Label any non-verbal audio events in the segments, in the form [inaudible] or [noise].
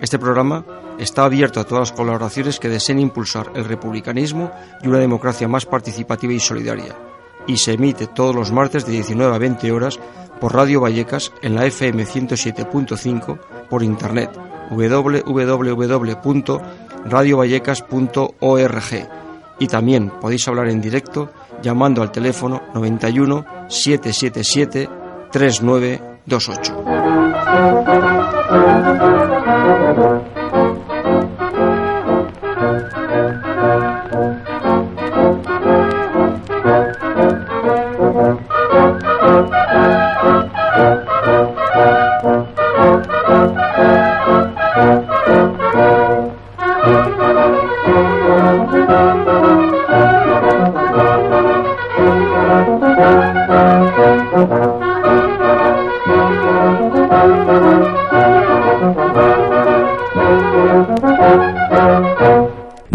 Este programa está abierto a todas las colaboraciones que deseen impulsar el republicanismo y una democracia más participativa y solidaria, y se emite todos los martes de 19 a 20 horas por Radio Vallecas en la FM 107.5, por internet www.radiovallecas.org y también podéis hablar en directo llamando al teléfono 91 777 3928. Thank you.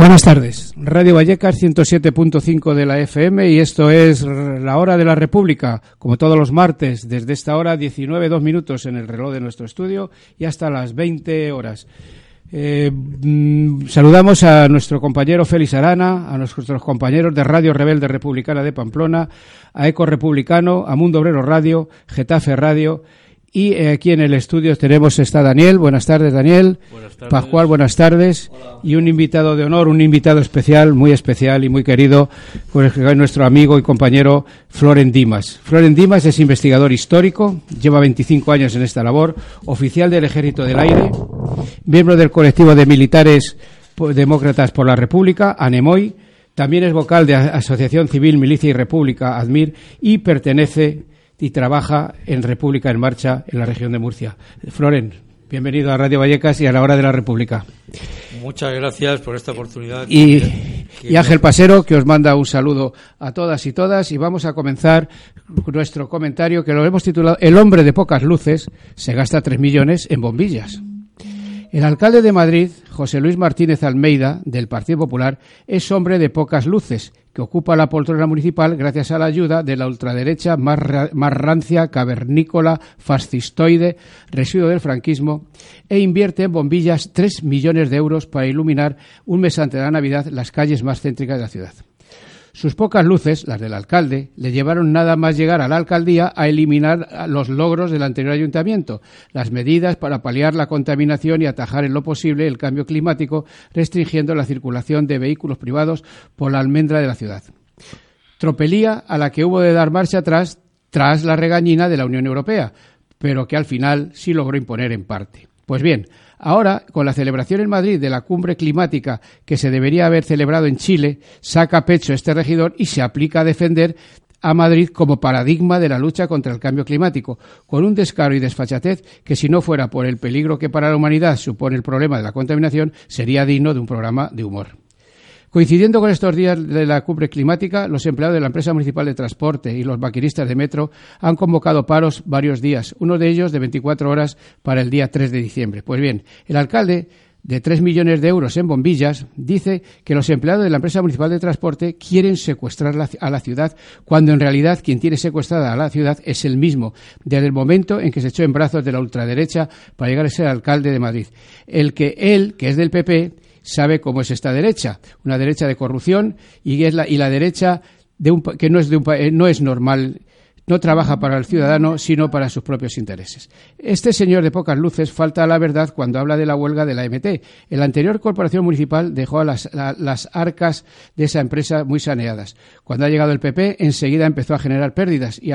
Buenas tardes. Radio Vallecas 107.5 de la FM y esto es la hora de la República, como todos los martes, desde esta hora 19 dos minutos en el reloj de nuestro estudio y hasta las 20 horas. Eh, mm, saludamos a nuestro compañero Félix Arana, a nuestros compañeros de Radio Rebelde Republicana de Pamplona, a Eco Republicano, a Mundo Obrero Radio, Getafe Radio y eh, aquí en el estudio tenemos está Daniel. Buenas tardes, Daniel. Buenas tardes. Pascual, buenas tardes. Y un invitado de honor, un invitado especial, muy especial y muy querido, pues nuestro amigo y compañero Floren Dimas. Floren Dimas es investigador histórico, lleva 25 años en esta labor, oficial del Ejército del Aire, miembro del colectivo de militares demócratas por la República, ANEMOI, también es vocal de Asociación Civil Milicia y República, ADMIR, y pertenece y trabaja en República en Marcha en la región de Murcia. Floren, bienvenido a Radio Vallecas y a la hora de la República. Muchas gracias por esta oportunidad. Y, y, Ángel Pasero, que os manda un saludo a todas y todas. Y vamos a comenzar nuestro comentario, que lo hemos titulado El hombre de pocas luces se gasta tres millones en bombillas. El alcalde de Madrid, José Luis Martínez Almeida, del Partido Popular, es hombre de pocas luces que ocupa la poltrona municipal gracias a la ayuda de la ultraderecha más, rancia, cavernícola, fascistoide, residuo del franquismo, e invierte en bombillas tres millones de euros para iluminar un mes antes de la Navidad las calles más céntricas de la ciudad. Sus pocas luces, las del alcalde, le llevaron nada más llegar a la alcaldía a eliminar los logros del anterior ayuntamiento, las medidas para paliar la contaminación y atajar en lo posible el cambio climático, restringiendo la circulación de vehículos privados por la almendra de la ciudad. Tropelía a la que hubo de dar marcha atrás tras la regañina de la Unión Europea, pero que al final sí logró imponer en parte. Pues bien, Ahora, con la celebración en Madrid de la cumbre climática que se debería haber celebrado en Chile, saca pecho este regidor y se aplica a defender a Madrid como paradigma de la lucha contra el cambio climático, con un descaro y desfachatez que si no fuera por el peligro que para la humanidad supone el problema de la contaminación, sería digno de un programa de humor. Coincidiendo con estos días de la cumbre climática, los empleados de la empresa municipal de transporte y los maquinistas de metro han convocado paros varios días, uno de ellos de 24 horas para el día 3 de diciembre. Pues bien, el alcalde de 3 millones de euros en bombillas, dice que los empleados de la empresa municipal de transporte quieren secuestrar a la ciudad, cuando en realidad quien tiene secuestrada a la ciudad es el mismo, desde el momento en que se echó en brazos de la ultraderecha para llegar a ser alcalde de Madrid. El que él, que es del PP, sabe cómo es esta derecha, una derecha de corrupción y, es la, y la derecha de un, que no es, de un, no es normal no trabaja para el ciudadano, sino para sus propios intereses. Este señor de pocas luces falta a la verdad cuando habla de la huelga de la MT. la anterior corporación municipal dejó las, las, arcas de esa empresa muy saneadas. Cuando ha llegado el PP, enseguida empezó a generar pérdidas y,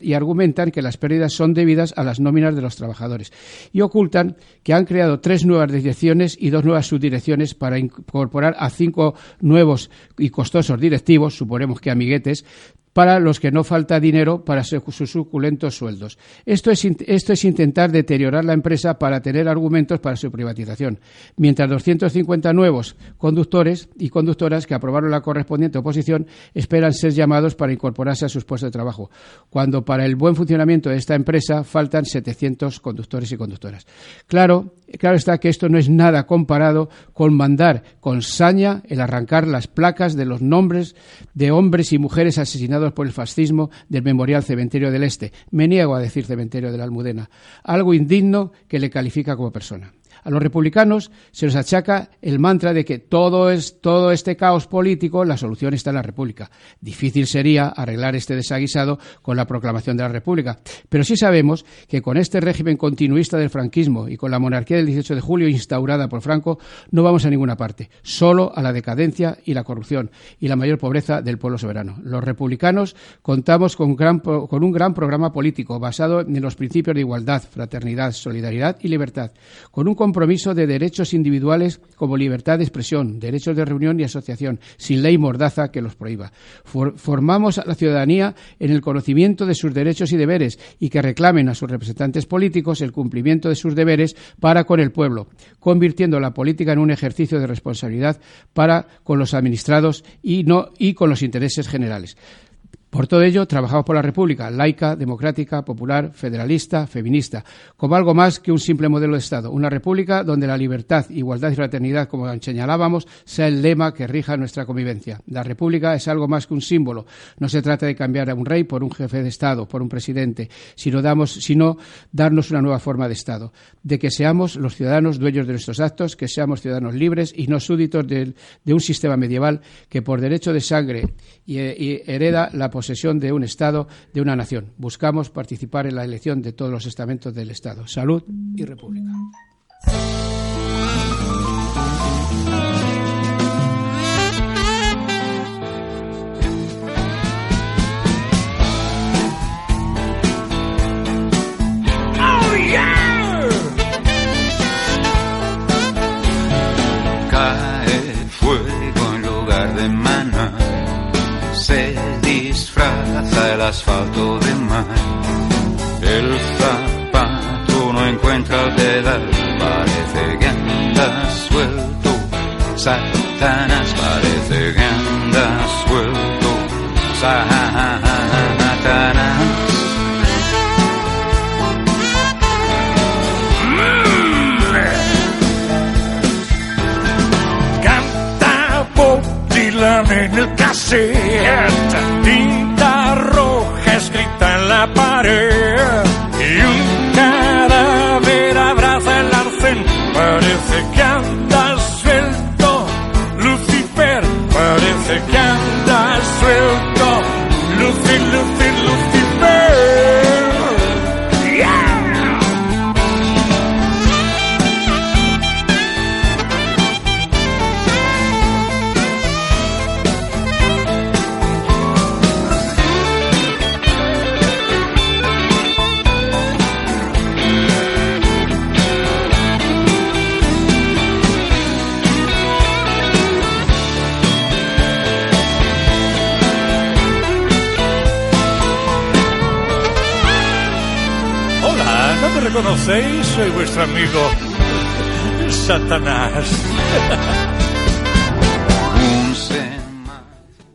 y argumentan que las pérdidas son debidas a las nóminas de los trabajadores. Y ocultan que han creado tres nuevas direcciones y dos nuevas subdirecciones para incorporar a cinco nuevos y costosos directivos, suponemos que amiguetes, para los que no falta dinero para sus suculentos sueldos. Esto es, esto es intentar deteriorar la empresa para tener argumentos para su privatización, mientras 250 nuevos conductores y conductoras que aprobaron la correspondiente oposición esperan ser llamados para incorporarse a sus puestos de trabajo, cuando para el buen funcionamiento de esta empresa faltan 700 conductores y conductoras. Claro, claro está que esto no es nada comparado con mandar con saña el arrancar las placas de los nombres de hombres y mujeres asesinados por el fascismo del Memorial Cementerio del Este. Me niego a decir Cementerio de la Almudena, algo indigno que le califica como persona. A los republicanos se les achaca el mantra de que todo, es, todo este caos político, la solución está en la República. Difícil sería arreglar este desaguisado con la proclamación de la República. Pero sí sabemos que con este régimen continuista del franquismo y con la monarquía del 18 de julio instaurada por Franco, no vamos a ninguna parte, solo a la decadencia y la corrupción y la mayor pobreza del pueblo soberano. Los republicanos contamos con, con un gran programa político basado en los principios de igualdad, fraternidad, solidaridad y libertad, con un compromiso de derechos individuales como libertad de expresión, derechos de reunión y asociación, sin ley mordaza que los prohíba. formamos a la ciudadanía en el conocimiento de sus derechos y deberes y que reclamen a sus representantes políticos el cumplimiento de sus deberes para con el pueblo, convirtiendo la política en un ejercicio de responsabilidad para con los administrados y, no, y con los intereses generales. Por todo ello, trabajamos por la República, laica, democrática, popular, federalista, feminista, como algo más que un simple modelo de Estado. Una República donde la libertad, igualdad y fraternidad, como señalábamos, sea el lema que rija nuestra convivencia. La República es algo más que un símbolo. No se trata de cambiar a un rey por un jefe de Estado, por un presidente, sino, damos, sino darnos una nueva forma de Estado. De que seamos los ciudadanos dueños de nuestros actos, que seamos ciudadanos libres y no súbditos de, un sistema medieval que por derecho de sangre y, y hereda la posesión de un Estado, de una nación. Buscamos participar en la elección de todos los estamentos del Estado. Salud y República. El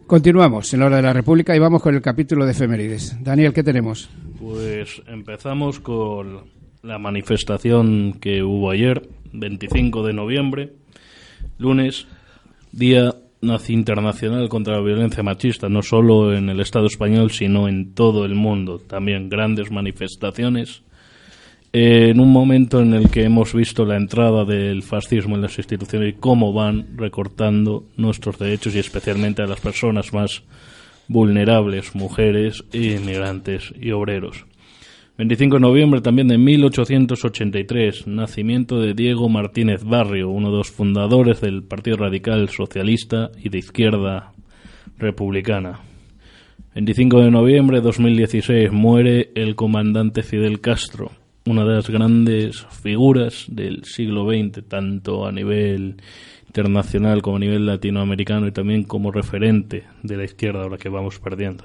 Continuamos en la hora de la República y vamos con el capítulo de efemérides. Daniel, ¿qué tenemos? Pues empezamos con la manifestación que hubo ayer, 25 de noviembre, lunes, Día Internacional contra la Violencia Machista, no solo en el Estado español, sino en todo el mundo. También grandes manifestaciones en un momento en el que hemos visto la entrada del fascismo en las instituciones y cómo van recortando nuestros derechos y especialmente a las personas más vulnerables, mujeres, inmigrantes y obreros. 25 de noviembre también de 1883, nacimiento de Diego Martínez Barrio, uno de los fundadores del Partido Radical Socialista y de Izquierda Republicana. 25 de noviembre de 2016 muere el comandante Fidel Castro, una de las grandes figuras del siglo XX, tanto a nivel internacional como a nivel latinoamericano y también como referente de la izquierda ahora que vamos perdiendo.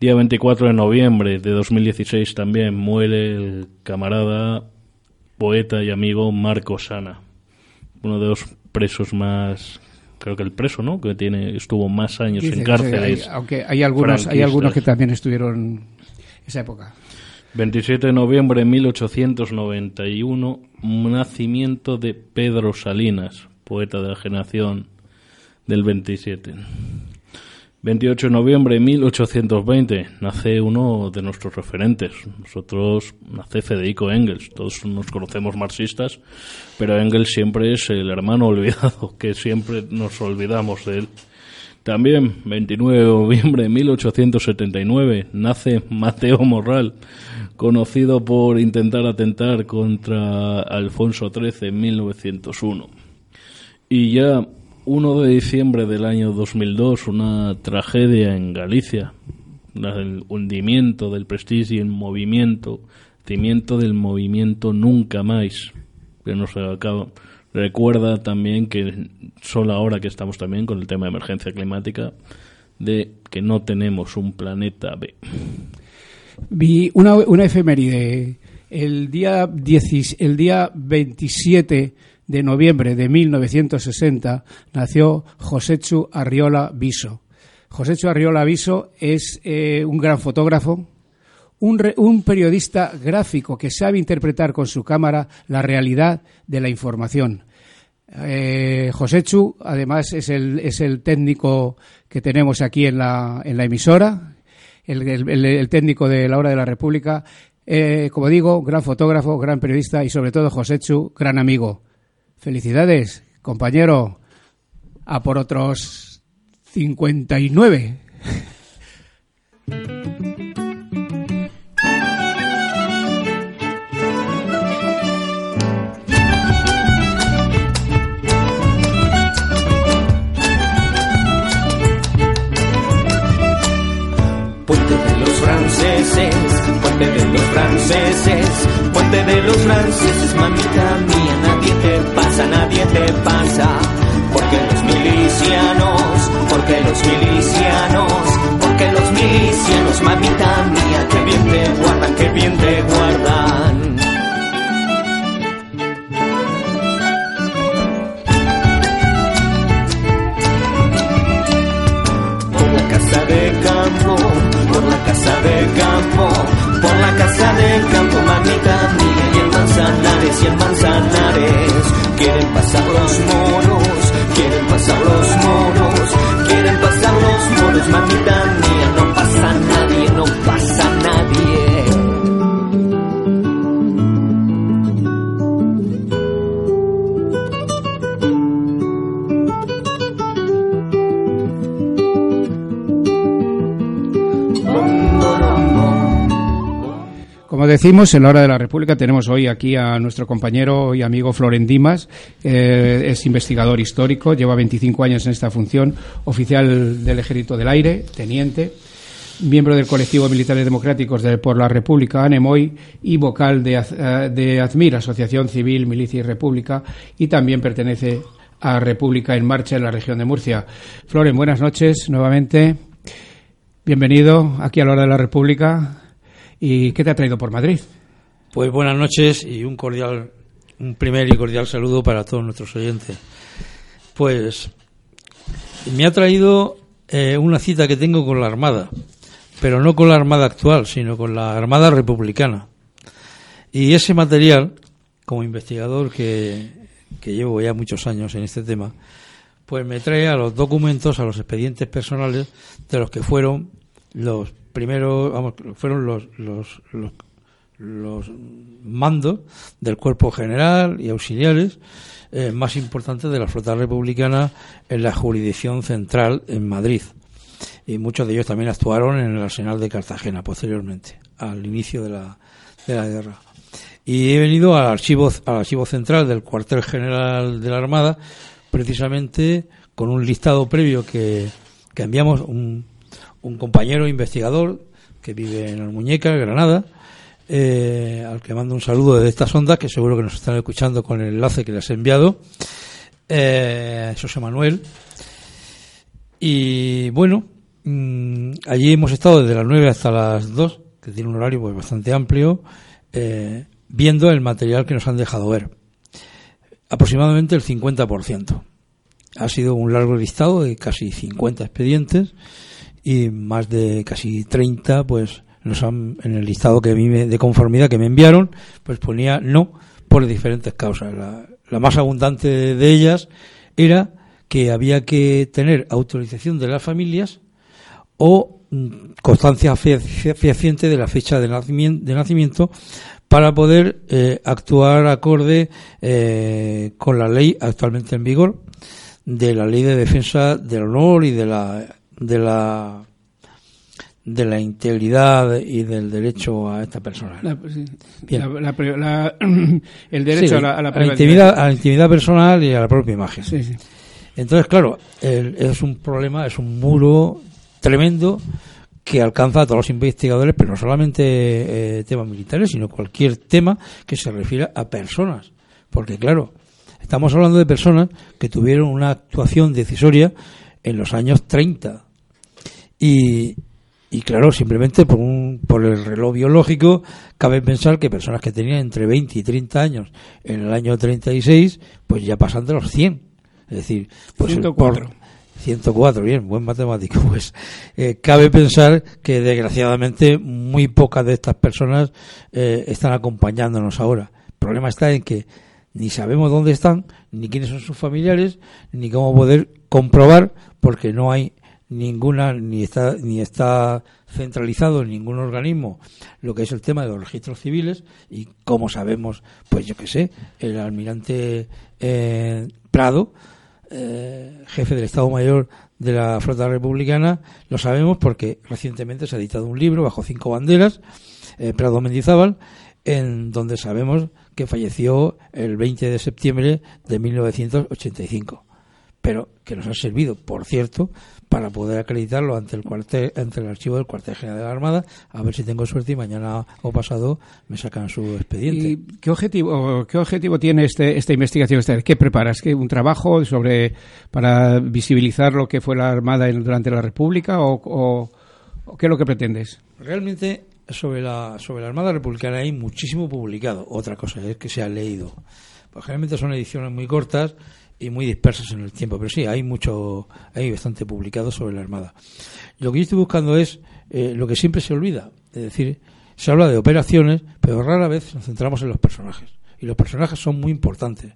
Día 24 de noviembre de 2016 también muere el camarada, poeta y amigo Marco Sana, uno de los presos más creo que el preso, ¿no? Que tiene estuvo más años Dice en cárceles. hay- aunque hay algunos, hay algunos que también estuvieron esa época. 27 de noviembre de 1891, nacimiento de Pedro Salinas, poeta de la generación del 27. 28 de noviembre de 1820, nace uno de nuestros referentes. Nosotros, nace Federico Engels. Todos nos conocemos marxistas, pero Engels siempre es el hermano olvidado, [laughs] que siempre nos olvidamos de él. También, 29 de noviembre de 1879, nace Mateo Morral, conocido por intentar atentar contra Alfonso XIII en 1901. Y ya 1 de diciembre del año 2002, una tragedia en Galicia, del hundimiento del prestigio en movimiento, hundimiento del movimiento Nunca Más, que no se acaba. Recuerda también que solo ahora que estamos también con el tema de emergencia climática, de que no tenemos un planeta B. Vi una, una efeméride. El día, 10 el día 27 de noviembre de 1960 nació Joséchu Arriola Viso. Joséchu Arriola Viso es eh, un gran fotógrafo, un, re- un periodista gráfico que sabe interpretar con su cámara la realidad de la información. Eh, Joséchu, además, es el, es el técnico que tenemos aquí en la, en la emisora, el, técnico de la Hora de la República. Eh, como digo, gran fotógrafo, gran periodista y sobre todo Joséchu, gran amigo. Felicidades, compañero, a por otros 59. Franceses, puente de los franceses, puente de los franceses, mamita mía, nadie te pasa, nadie te pasa. Porque los milicianos, porque los milicianos, porque los milicianos, mamita mía, que bien te guardan, que bien te guardan. Quieren pasar los decimos, en la hora de la República tenemos hoy aquí a nuestro compañero y amigo Floren Dimas, eh, es investigador histórico, lleva 25 años en esta función, oficial del Ejército del Aire, teniente, miembro del colectivo de Militares Democráticos de, por la República, ANEMOI, y vocal de, eh, de AZMIR, Asociación Civil, Milicia y República, y también pertenece a República en Marcha en la región de Murcia. Floren, buenas noches nuevamente. Bienvenido aquí a la hora de la República. ¿Y qué te ha traído por Madrid? Pues buenas noches y un cordial, un primer y cordial saludo para todos nuestros oyentes. Pues me ha traído eh, una cita que tengo con la Armada, pero no con la Armada actual, sino con la Armada Republicana. Y ese material, como investigador que, que llevo ya muchos años en este tema, pues me trae a los documentos, a los expedientes personales de los que fueron los primeros, vamos, fueron los, los, los, los mandos del cuerpo general y auxiliares eh, más importantes de la flota republicana en la jurisdicción central en Madrid. Y muchos de ellos también actuaron en el arsenal de Cartagena posteriormente, al inicio de la, de la guerra. Y he venido al archivo, al archivo central del cuartel general de la Armada, precisamente con un listado previo que, que enviamos un, un compañero investigador que vive en Almuñeca, Granada, eh, al que mando un saludo desde estas ondas, que seguro que nos están escuchando con el enlace que les he enviado, eh, José Manuel. Y bueno, mm, allí hemos estado desde las 9 hasta las 2, que tiene un horario pues bastante amplio, eh, viendo el material que nos han dejado ver. Aproximadamente el 50%. Ha sido un largo listado de casi 50 expedientes y más de casi 30 pues nos han, en el listado que me- de conformidad que me enviaron pues ponía no por diferentes causas. La, la más abundante de ellas era que había que tener autorización de las familias o mm, constancia fe- fe- fehaciente de la fecha de nacimiento, de nacimiento para poder eh, actuar acorde eh, con la ley actualmente en vigor de la ley de defensa del honor y de la de la de la integridad y del derecho a esta persona. La- sí. [clears throat] El derecho Sí, a la, a la privacidad. intimidad, a la intimidad personal y a la propia imagen. Sí, sí. Entonces, claro, el- es un problema, es un muro tremendo que alcanza a todos los investigadores, pero no solamente eh, temas militares, sino cualquier tema que se refiera a personas. Porque, claro, estamos hablando de personas que tuvieron una actuación decisoria en los años 30. Y, y claro, simplemente por, un, por el reloj biológico, cabe pensar que personas que tenían entre 20 y 30 años en el año 36, pues ya pasan de los 100. Es decir, pues 104. por- 104, bien, buen matemático. Pues eh, cabe pensar que desgraciadamente muy pocas de estas personas eh, están acompañándonos ahora. El problema está en que ni sabemos dónde están, ni quiénes son sus familiares, ni cómo poder comprobar, porque no hay ninguna, ni está, ni está centralizado en ningún organismo lo que es el tema de los registros civiles y como sabemos, pues yo que sé, el almirante eh, Prado, eh, jefe del Estado Mayor de la Flota Republicana, lo sabemos porque recientemente se ha editado un libro bajo cinco banderas, eh, Prado Mendizábal, en donde sabemos que falleció el 20 de septiembre de 1985 pero que nos ha servido, por cierto, para poder acreditarlo ante el cuartel, ante el archivo del cuartel general de la Armada, a ver si tengo suerte y mañana o pasado me sacan su expediente. ¿Y qué objetivo, qué objetivo tiene este, esta investigación? ¿Qué preparas? ¿Qué, ¿Un trabajo sobre para visibilizar lo que fue la Armada en- durante la República o, o- o qué es lo que pretendes? Realmente sobre la sobre la Armada Republicana hay muchísimo publicado. Otra cosa es que se ha leído. Pues generalmente son ediciones muy cortas y muy dispersas en el tiempo, pero sí hay mucho, hay bastante publicado sobre la Armada. Lo que yo estoy buscando es eh, lo que siempre se olvida, es decir, se habla de operaciones, pero rara vez nos centramos en los personajes. Y los personajes son muy importantes,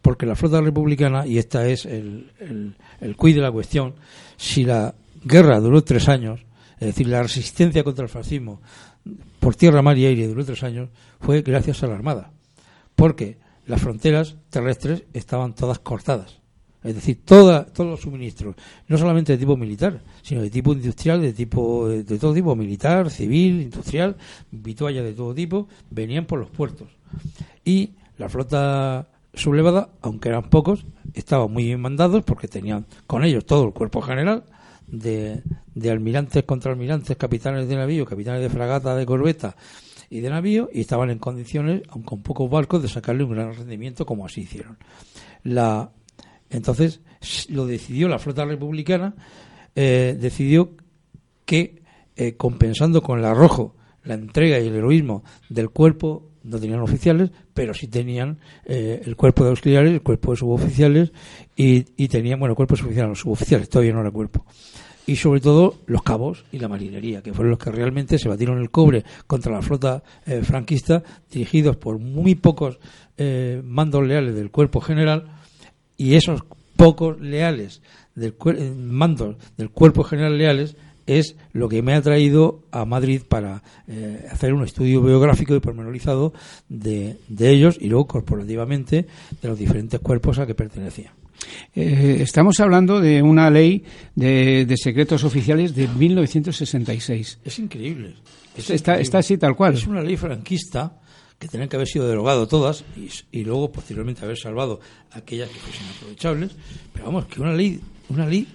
porque la flota republicana, y esta es el, el, el quid de la cuestión, si la guerra duró tres años, es decir, la resistencia contra el fascismo por tierra, mar y aire duró tres años, fue gracias a la Armada. Porque las fronteras terrestres estaban todas cortadas. Es decir, todos los suministros, no solamente de tipo militar, sino de tipo industrial, de tipo de, de todo tipo, militar, civil, industrial, vituallas de todo tipo, venían por los puertos. Y la flota sublevada, aunque eran pocos, estaban muy bien mandados porque tenían con ellos todo el cuerpo general de, de almirantes, contraalmirantes, capitanes de navío, capitanes de fragata, de corbeta y de navío, y estaban en condiciones, aun con pocos barcos, de sacarle un gran rendimiento como así hicieron. La, entonces, lo decidió la flota republicana, eh, decidió que, eh, compensando con el arrojo, la entrega y el heroísmo del cuerpo, no tenían oficiales, pero sí tenían eh, el cuerpo de auxiliares, el cuerpo de suboficiales y, tenían, bueno, cuerpo de suboficiales, los suboficiales, todavía no era cuerpo. Y sobre todo los cabos y la marinería, que fueron los que realmente se batieron el cobre contra la flota eh, franquista, dirigidos por muy pocos eh, mandos leales del cuerpo general, y esos pocos leales del eh, mandos del cuerpo general leales es lo que me ha traído a Madrid para eh, hacer un estudio biográfico y pormenorizado de, de ellos y luego corporativamente de los diferentes cuerpos a que pertenecían. Eh, estamos hablando de una ley de, de secretos oficiales de 1966. Es increíble. Es Está, increíble. está así tal cual. Es una ley franquista que tenían que haber sido derogado todas y, y luego posteriormente haber salvado aquellas que fuesen aprovechables. Pero vamos, que una ley, una ley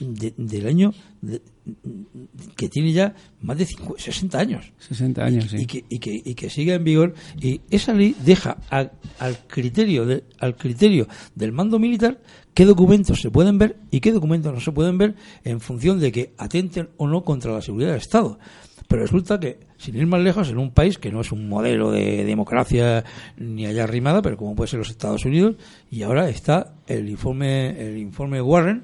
de- del año de- que tiene ya más de cincu- 60 años. 60 años, sí. y, que, y, que, y que siga en vigor. Y esa ley deja a- al criterio de- al criterio del mando militar qué documentos se pueden ver y qué documentos no se pueden ver en función de que atenten o no contra la seguridad del Estado. Pero resulta que sin ir más lejos en un país que no es un modelo de democracia ni allá arrimada pero como puede ser los Estados Unidos y ahora está el informe el informe Warren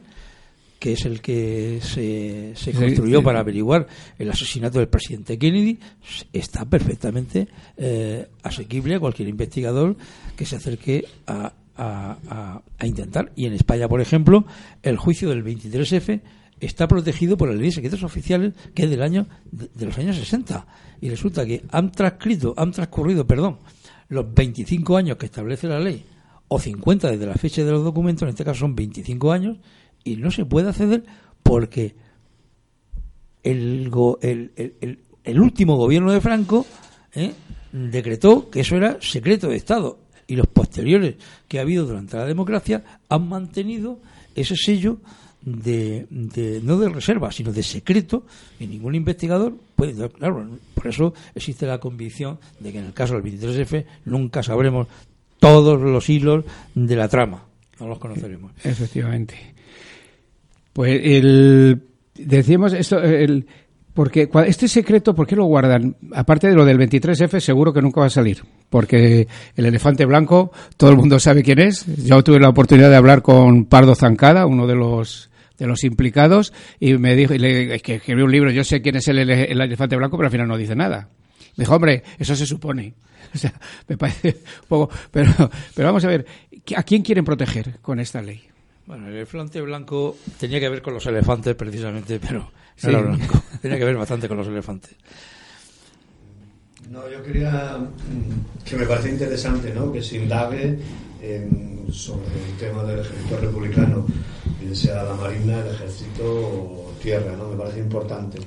que es el que se, se construyó sí. para averiguar el asesinato del presidente Kennedy, está perfectamente eh, asequible a cualquier investigador que se acerque a, a- a- a intentar. Y en España, por ejemplo, el juicio del 23F está protegido por la ley de secretos oficiales que es del año de, de los años 60 y resulta que han transcrito han transcurrido perdón los 25 años que establece la ley o 50 desde la fecha de los documentos en este caso son 25 años y no se puede acceder porque el, go- el, el- último gobierno de Franco ¿eh? decretó que eso era secreto de Estado y los posteriores que ha habido durante la democracia han mantenido ese sello de, de- no de reserva sino de secreto y ningún investigador puede claro por eso existe la convicción de que en el caso del 23F nunca sabremos todos los hilos de la trama no los conoceremos Efectivamente. Pues el decíamos esto el porque este secreto, ¿por qué lo guardan? Aparte de lo del 23F, seguro que nunca va a salir. Porque el elefante blanco, todo el mundo sabe quién es. Yo tuve la oportunidad de hablar con Pardo Zancada, uno de los de los implicados, y me dijo, y le, es que escribió un libro, yo sé quién es el, el elefante blanco, pero al final no dice nada. Me dijo, hombre, eso se supone. [laughs] O sea, me parece un poco, pero, pero vamos a ver, ¿a quién quieren proteger con esta ley? Bueno, el elefante blanco tenía que ver con los elefantes precisamente, pero no Sí. era blanco. [laughs] Tenía que ver bastante con los elefantes. No, yo quería mm, que me parece interesante ¿no? que se indague en- sobre el tema del ejército republicano, bien sea la marina, el ejército o tierra, ¿no? me parece importante.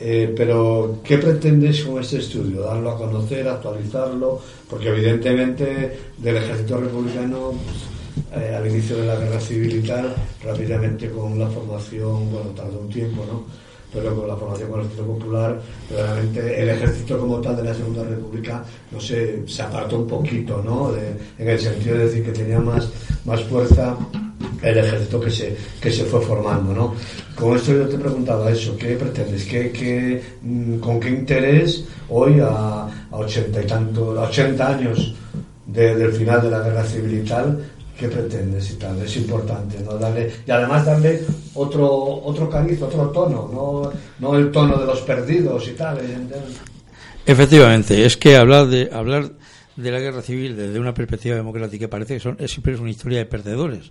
Eh, pero, ¿qué pretendes con este estudio? ¿Darlo a conocer, actualizarlo? Porque evidentemente del ejército republicano, pues, eh, al inicio de la guerra civil y tal, rápidamente con la formación, bueno, tardó un tiempo, ¿no? pero con la formación con el ejército popular, realmente el ejército como tal de la Segunda República no sé, se apartó un poquito, ¿no? De- en el sentido de decir que tenía más, más fuerza el ejército que se, que se fue formando, ¿no? Con esto yo te preguntaba eso, ¿qué pretendes? ¿Qué, qué, mm, ¿Con qué interés hoy a, a ochenta y tanto, a 80 años de- del final de la guerra civil y tal, qué pretendes y tal? Es importante, ¿no? Darle, y además darle otro, otro cariz, otro tono, ¿no? no el tono de los perdidos y tal. Efectivamente, es que hablar de hablar de la guerra civil desde una perspectiva democrática parece que son, es siempre es una historia de perdedores.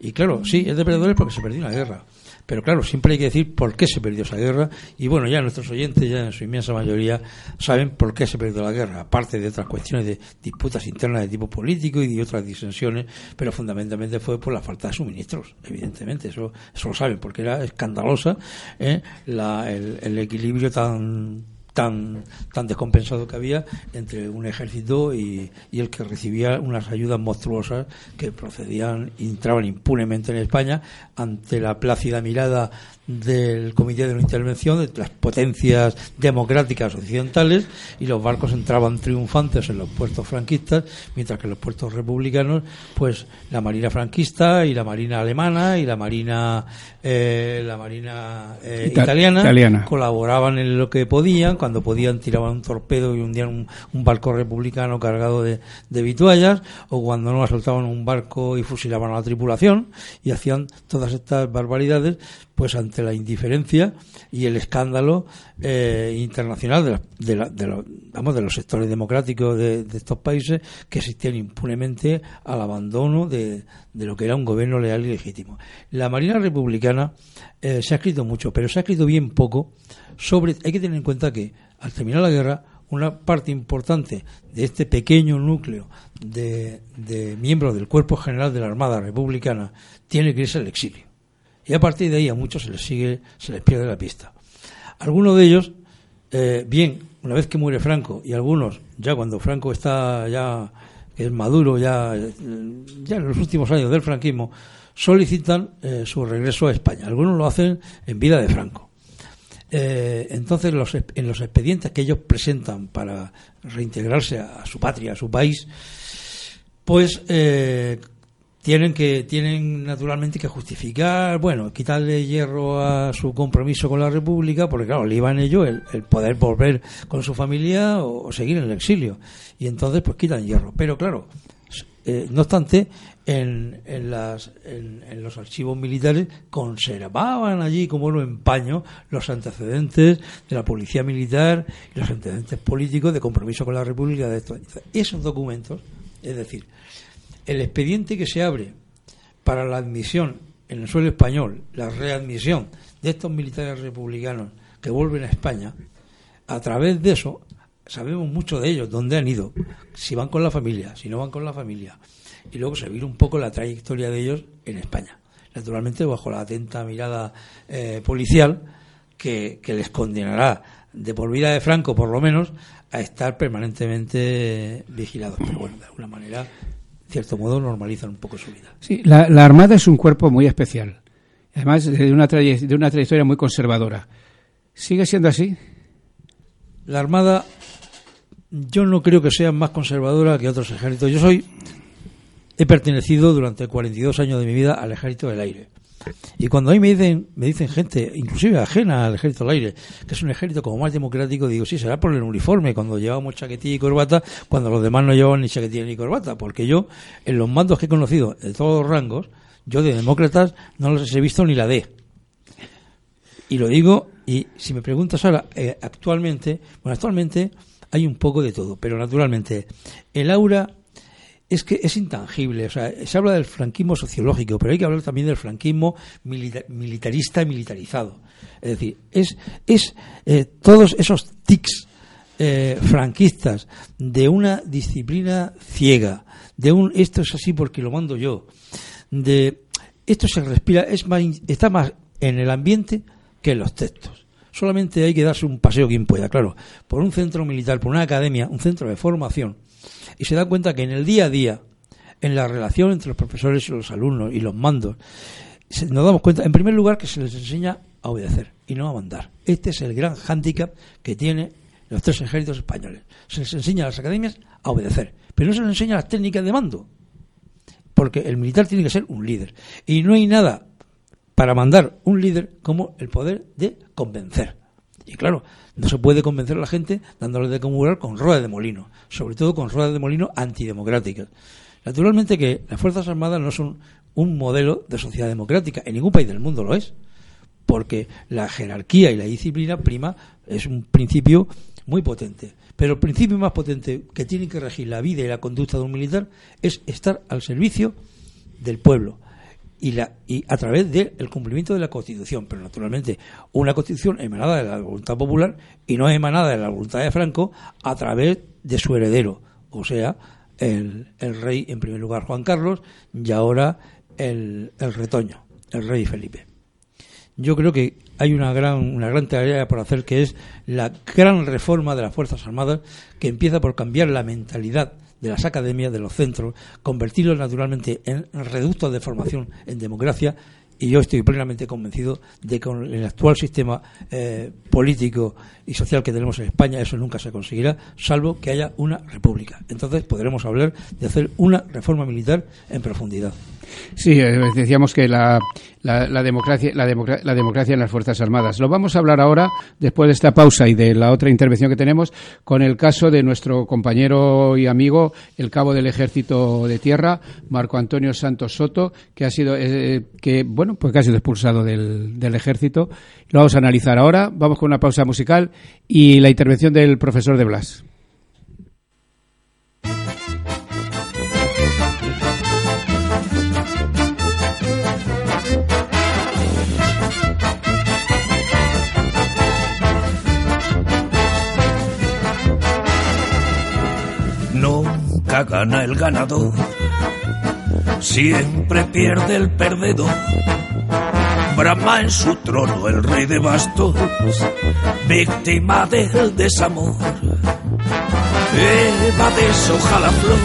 Y claro, sí, es de perdedores porque se perdió una guerra. Pero claro, siempre hay que decir por qué se perdió esa guerra. Y bueno, ya nuestros oyentes, ya en su inmensa mayoría, saben por qué se perdió la guerra. Aparte de otras cuestiones de disputas internas de tipo político y de otras disensiones, pero fundamentalmente fue por la falta de suministros, evidentemente. Eso, eso lo saben, porque era escandalosa ¿eh? la, el, el equilibrio tan tan tan descompensado que había entre un ejército y, y el que recibía unas ayudas monstruosas que procedían entraban impunemente en España ante la plácida mirada del Comité de no Intervención de las potencias democráticas occidentales y los barcos entraban triunfantes en los puertos franquistas mientras que en los puertos republicanos pues la marina franquista y la marina alemana y la marina eh, la marina eh, Ita- italiana, italiana. colaboraban en lo que podían, cuando podían tiraban un torpedo y hundían un, un barco republicano cargado de, de vituallas, o cuando no asaltaban un barco y fusilaban a la tripulación, y hacían todas estas barbaridades, pues ante la indiferencia y el escándalo eh, internacional de, de, la- de los, de los sectores democráticos de, de estos países que asistían impunemente al abandono de, de lo que era un gobierno leal y legítimo. La Marina Republicana eh, se ha escrito mucho, pero se ha escrito bien poco sobre. Hay que tener en cuenta que al terminar la guerra, una parte importante de este pequeño núcleo de, de miembros del Cuerpo General de la Armada Republicana tiene que irse al exilio. Y a partir de ahí a muchos se les sigue, se les pierde la pista. Algunos de ellos, eh, bien, una vez que muere Franco, y algunos, ya cuando Franco está ya, es maduro, ya, ya en los últimos años del franquismo, solicitan eh, su regreso a España. Algunos lo hacen en vida de Franco. Eh, entonces, en los expedientes que ellos presentan para reintegrarse a, su patria, a su país, pues tienen que tienen naturalmente que justificar, bueno, quitarle hierro a su compromiso con la República, porque claro, le iban ellos el, el poder volver con su familia o, seguir en el exilio. Y entonces pues quitan hierro. Pero claro, eh, no obstante, en, en, las, en, los archivos militares conservaban allí, como lo empaño, los antecedentes de la policía militar y los antecedentes políticos de compromiso con la República. De esto. Esos documentos, es decir, el expediente que se abre para la admisión en el suelo español, la readmisión de estos militares republicanos que vuelven a España, a través de eso sabemos mucho de ellos, dónde han ido, si van con la familia, si no van con la familia, y luego seguir un poco la trayectoria de ellos en España. Naturalmente bajo la atenta mirada eh, policial que, que les condenará de por vida de Franco, por lo menos, a estar permanentemente vigilados. Pero bueno, de alguna manera cierto modo, normalizan un poco su vida. Sí, la, Armada es un cuerpo muy especial, además de una, de una trayectoria muy conservadora. ¿Sigue siendo así? La Armada, yo no creo que sea más conservadora que otros ejércitos. Yo soy, he pertenecido durante 42 años de mi vida al Ejército del Aire. Y cuando ahí me dicen, me dicen gente, inclusive ajena al ejército del aire, que es un ejército como más democrático, digo, sí, será por el uniforme, cuando llevamos chaquetilla y corbata, cuando los demás no llevaban ni chaquetilla ni corbata, porque yo, en los mandos que he conocido de todos los rangos, yo de demócratas no los he visto ni la D. Y lo digo, y si me preguntas ahora, eh, actualmente, bueno, actualmente hay un poco de todo, pero naturalmente, el aura es que es intangible. O sea, se habla del franquismo sociológico, pero hay que hablar también del franquismo militarista y militarizado. Es decir, es, es eh, todos esos tics eh, franquistas de una disciplina ciega, de un esto es así porque lo mando yo, de esto se respira, es más, está más en el ambiente que en los textos. Solamente hay que darse un paseo quien pueda, claro, por un centro militar, por una academia, un centro de formación y se da cuenta que en el día a día, en la relación entre los profesores y los alumnos y los mandos, nos damos cuenta, en primer lugar, que se les enseña a obedecer y no a mandar. Este es el gran hándicap que tiene los tres ejércitos españoles. Se les enseña a las academias a obedecer, pero no se les enseña las técnicas de mando, porque el militar tiene que ser un líder. Y no hay nada para mandar un líder como el poder de convencer. Y claro, no se puede convencer a la gente dándole de comulgar con ruedas de molino, sobre todo con ruedas de molino antidemocráticas. Naturalmente que las Fuerzas Armadas no son un modelo de sociedad democrática, en ningún país del mundo lo es, porque la jerarquía y la disciplina prima es un principio muy potente. Pero el principio más potente que tiene que regir la vida y la conducta de un militar es estar al servicio del pueblo, y, la, y a través del cumplimiento de la Constitución. Pero naturalmente, una Constitución emanada de la voluntad popular y no emanada de la voluntad de Franco a través de su heredero, o sea, el, el rey, en primer lugar, Juan Carlos, y ahora el, el retoño, el rey Felipe. Yo creo que hay una gran, una gran tarea por hacer que es la gran reforma de las Fuerzas Armadas que empieza por cambiar la mentalidad de las academias, de los centros, convertirlos naturalmente en reductos de formación en democracia y yo estoy plenamente convencido de que con el actual sistema eh, político y social que tenemos en España eso nunca se conseguirá, salvo que haya una república. Entonces podremos hablar de hacer una reforma militar en profundidad. Sí, eh, decíamos que la, la, democracia, la, la, democracia en las Fuerzas Armadas. Lo vamos a hablar ahora, después de esta pausa y de la otra intervención que tenemos, con el caso de nuestro compañero y amigo, el cabo del Ejército de Tierra, Marco Antonio Santos Soto, que ha sido, eh, que, bueno, pues que ha sido expulsado del, del Ejército. Lo vamos a analizar ahora. Vamos con una pausa musical y la intervención del profesor de Blas. Gana el ganador, siempre pierde el perdedor. Brahma en su trono, el rey de bastos, víctima del desamor. Eva deshoja la flor,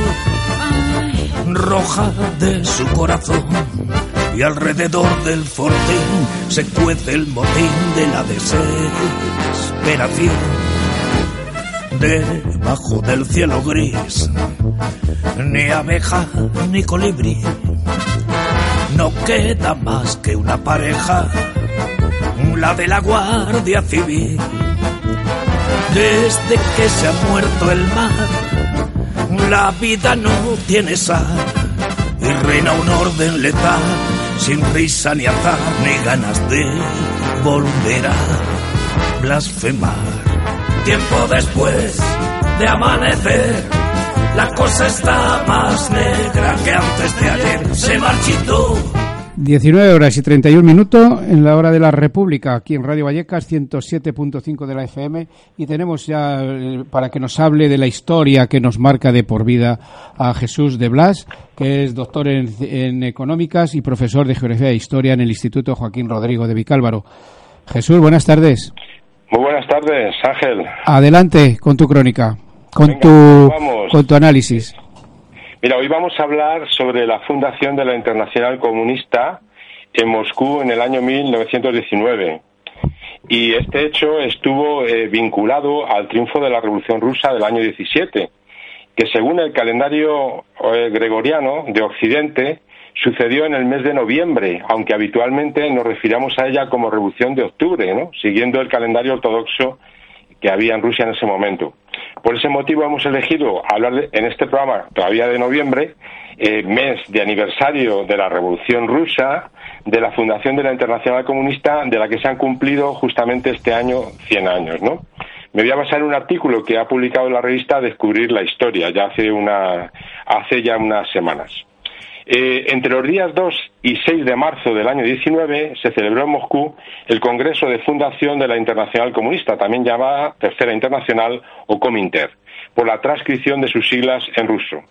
roja de su corazón, y alrededor del fortín se cuece el motín de la desesperación. Debajo del cielo gris, ni abeja ni colibrí, no queda más que una pareja, la de la Guardia Civil. Desde que se ha muerto el mar, la vida no tiene sal y reina un orden letal, sin risa ni azar ni ganas de volver a blasfemar. Tiempo después de amanecer, la cosa está más negra que antes de ayer. Se marchitó 19 horas y 31 minutos en la hora de la República, aquí en Radio Vallecas, 107.5 de la FM, y tenemos ya eh, para que nos hable de la historia que nos marca de por vida a Jesús de Blas, que es doctor en, en Económicas y profesor de Geografía e Historia en el Instituto Joaquín Rodrigo de Vicálvaro. Jesús, buenas tardes. Muy buenas tardes, Ángel. Adelante con tu crónica, con, Venga, tu, vamos. con tu análisis. Mira, hoy vamos a hablar sobre la fundación de la Internacional Comunista en Moscú en el año 1919. Y este hecho estuvo eh, vinculado al triunfo de la Revolución Rusa del año 17, que según el calendario eh, gregoriano de Occidente sucedió en el mes de noviembre, aunque habitualmente nos refiramos a ella como Revolución de Octubre, ¿no? siguiendo el calendario ortodoxo que había en Rusia en ese momento. Por ese motivo hemos elegido hablar en este programa todavía de noviembre, eh, mes de aniversario de la Revolución Rusa, de la fundación de la Internacional Comunista, de la que se han cumplido justamente este año 100 años, ¿no? Me voy a basar en un artículo que ha publicado la revista Descubrir la Historia, ya hace hace ya unas semanas. Eh, entre los días 2 y 6 de marzo del año 19 se celebró en Moscú el Congreso de Fundación de la Internacional Comunista, también llamada Tercera Internacional o Cominter, por la transcripción de sus siglas en ruso.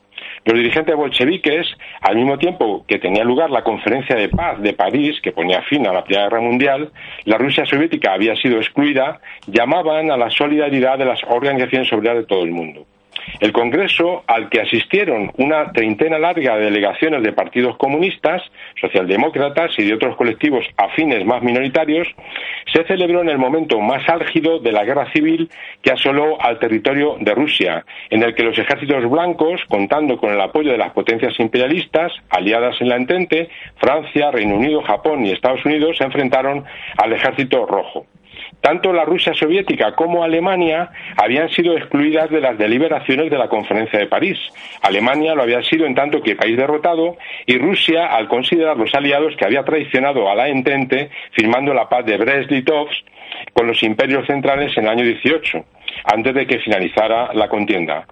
Los dirigentes bolcheviques, al mismo tiempo que tenía lugar la Conferencia de Paz de París, que ponía fin a la Primera Guerra Mundial, la Rusia soviética había sido excluida, llamaban a la solidaridad de las organizaciones obreras de todo el mundo. El Congreso, al que asistieron una treintena larga de delegaciones de partidos comunistas, socialdemócratas y de otros colectivos afines más minoritarios, se celebró en el momento más álgido de la guerra civil que asoló al territorio de Rusia, en el que los ejércitos blancos, contando con el apoyo de las potencias imperialistas aliadas en la Entente, Francia, Reino Unido, Japón y Estados Unidos, se enfrentaron al ejército rojo. Tanto la Rusia soviética como Alemania habían sido excluidas de las deliberaciones de la Conferencia de París. Alemania lo había sido en tanto que país derrotado y Rusia al considerar los aliados que había traicionado a la Entente firmando la paz de Brest-Litovsk con los imperios centrales en el año 18, antes de que finalizara la contienda.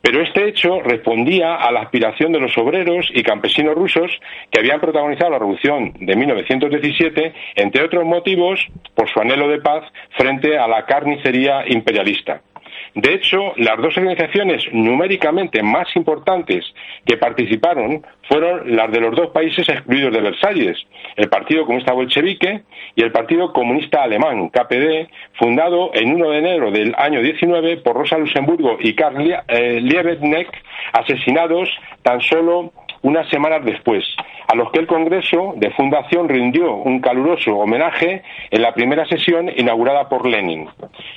Pero este hecho respondía a la aspiración de los obreros y campesinos rusos que habían protagonizado la revolución de 1917, entre otros motivos, por su anhelo de paz frente a la carnicería imperialista. De hecho, las dos organizaciones numéricamente más importantes que participaron fueron las de los dos países excluidos de Versalles, el Partido Comunista Bolchevique y el Partido Comunista Alemán, KPD, fundado en 1 de enero del año 19 por Rosa Luxemburgo y Karl eh, Liebknecht, asesinados tan solo unas semanas después, a los que el Congreso de Fundación rindió un caluroso homenaje en la primera sesión inaugurada por Lenin.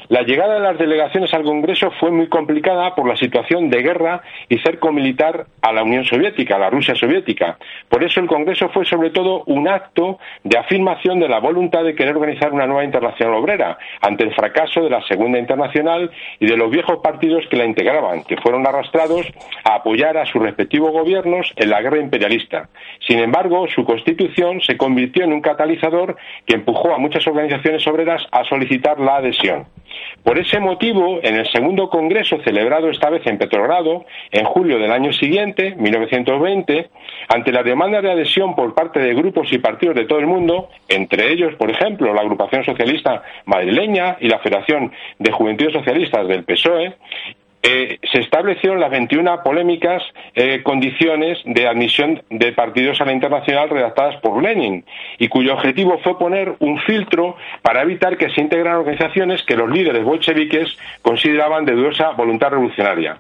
La llegada de las delegaciones al Congreso fue muy complicada por la situación de guerra y cerco militar a la Unión Soviética, a la Rusia soviética. Por eso el Congreso fue sobre todo un acto de afirmación de la voluntad de querer organizar una nueva internacional obrera ante el fracaso de la Segunda Internacional y de los viejos partidos que la integraban, que fueron arrastrados a apoyar a sus respectivos gobiernos en la guerra imperialista. Sin embargo, su constitución se convirtió en un catalizador que empujó a muchas organizaciones obreras a solicitar la adhesión. Por ese motivo, en el segundo congreso celebrado esta vez en Petrogrado, en julio del año siguiente, 1920, ante la demanda de adhesión por parte de grupos y partidos de todo el mundo, entre ellos, por ejemplo, la Agrupación Socialista Madrileña y la Federación de Juventudes Socialistas del PSOE, eh, se establecieron las 21 polémicas eh, condiciones de admisión de partidos a la internacional redactadas por Lenin y cuyo objetivo fue poner un filtro para evitar que se integraran organizaciones que los líderes bolcheviques consideraban de dudosa voluntad revolucionaria.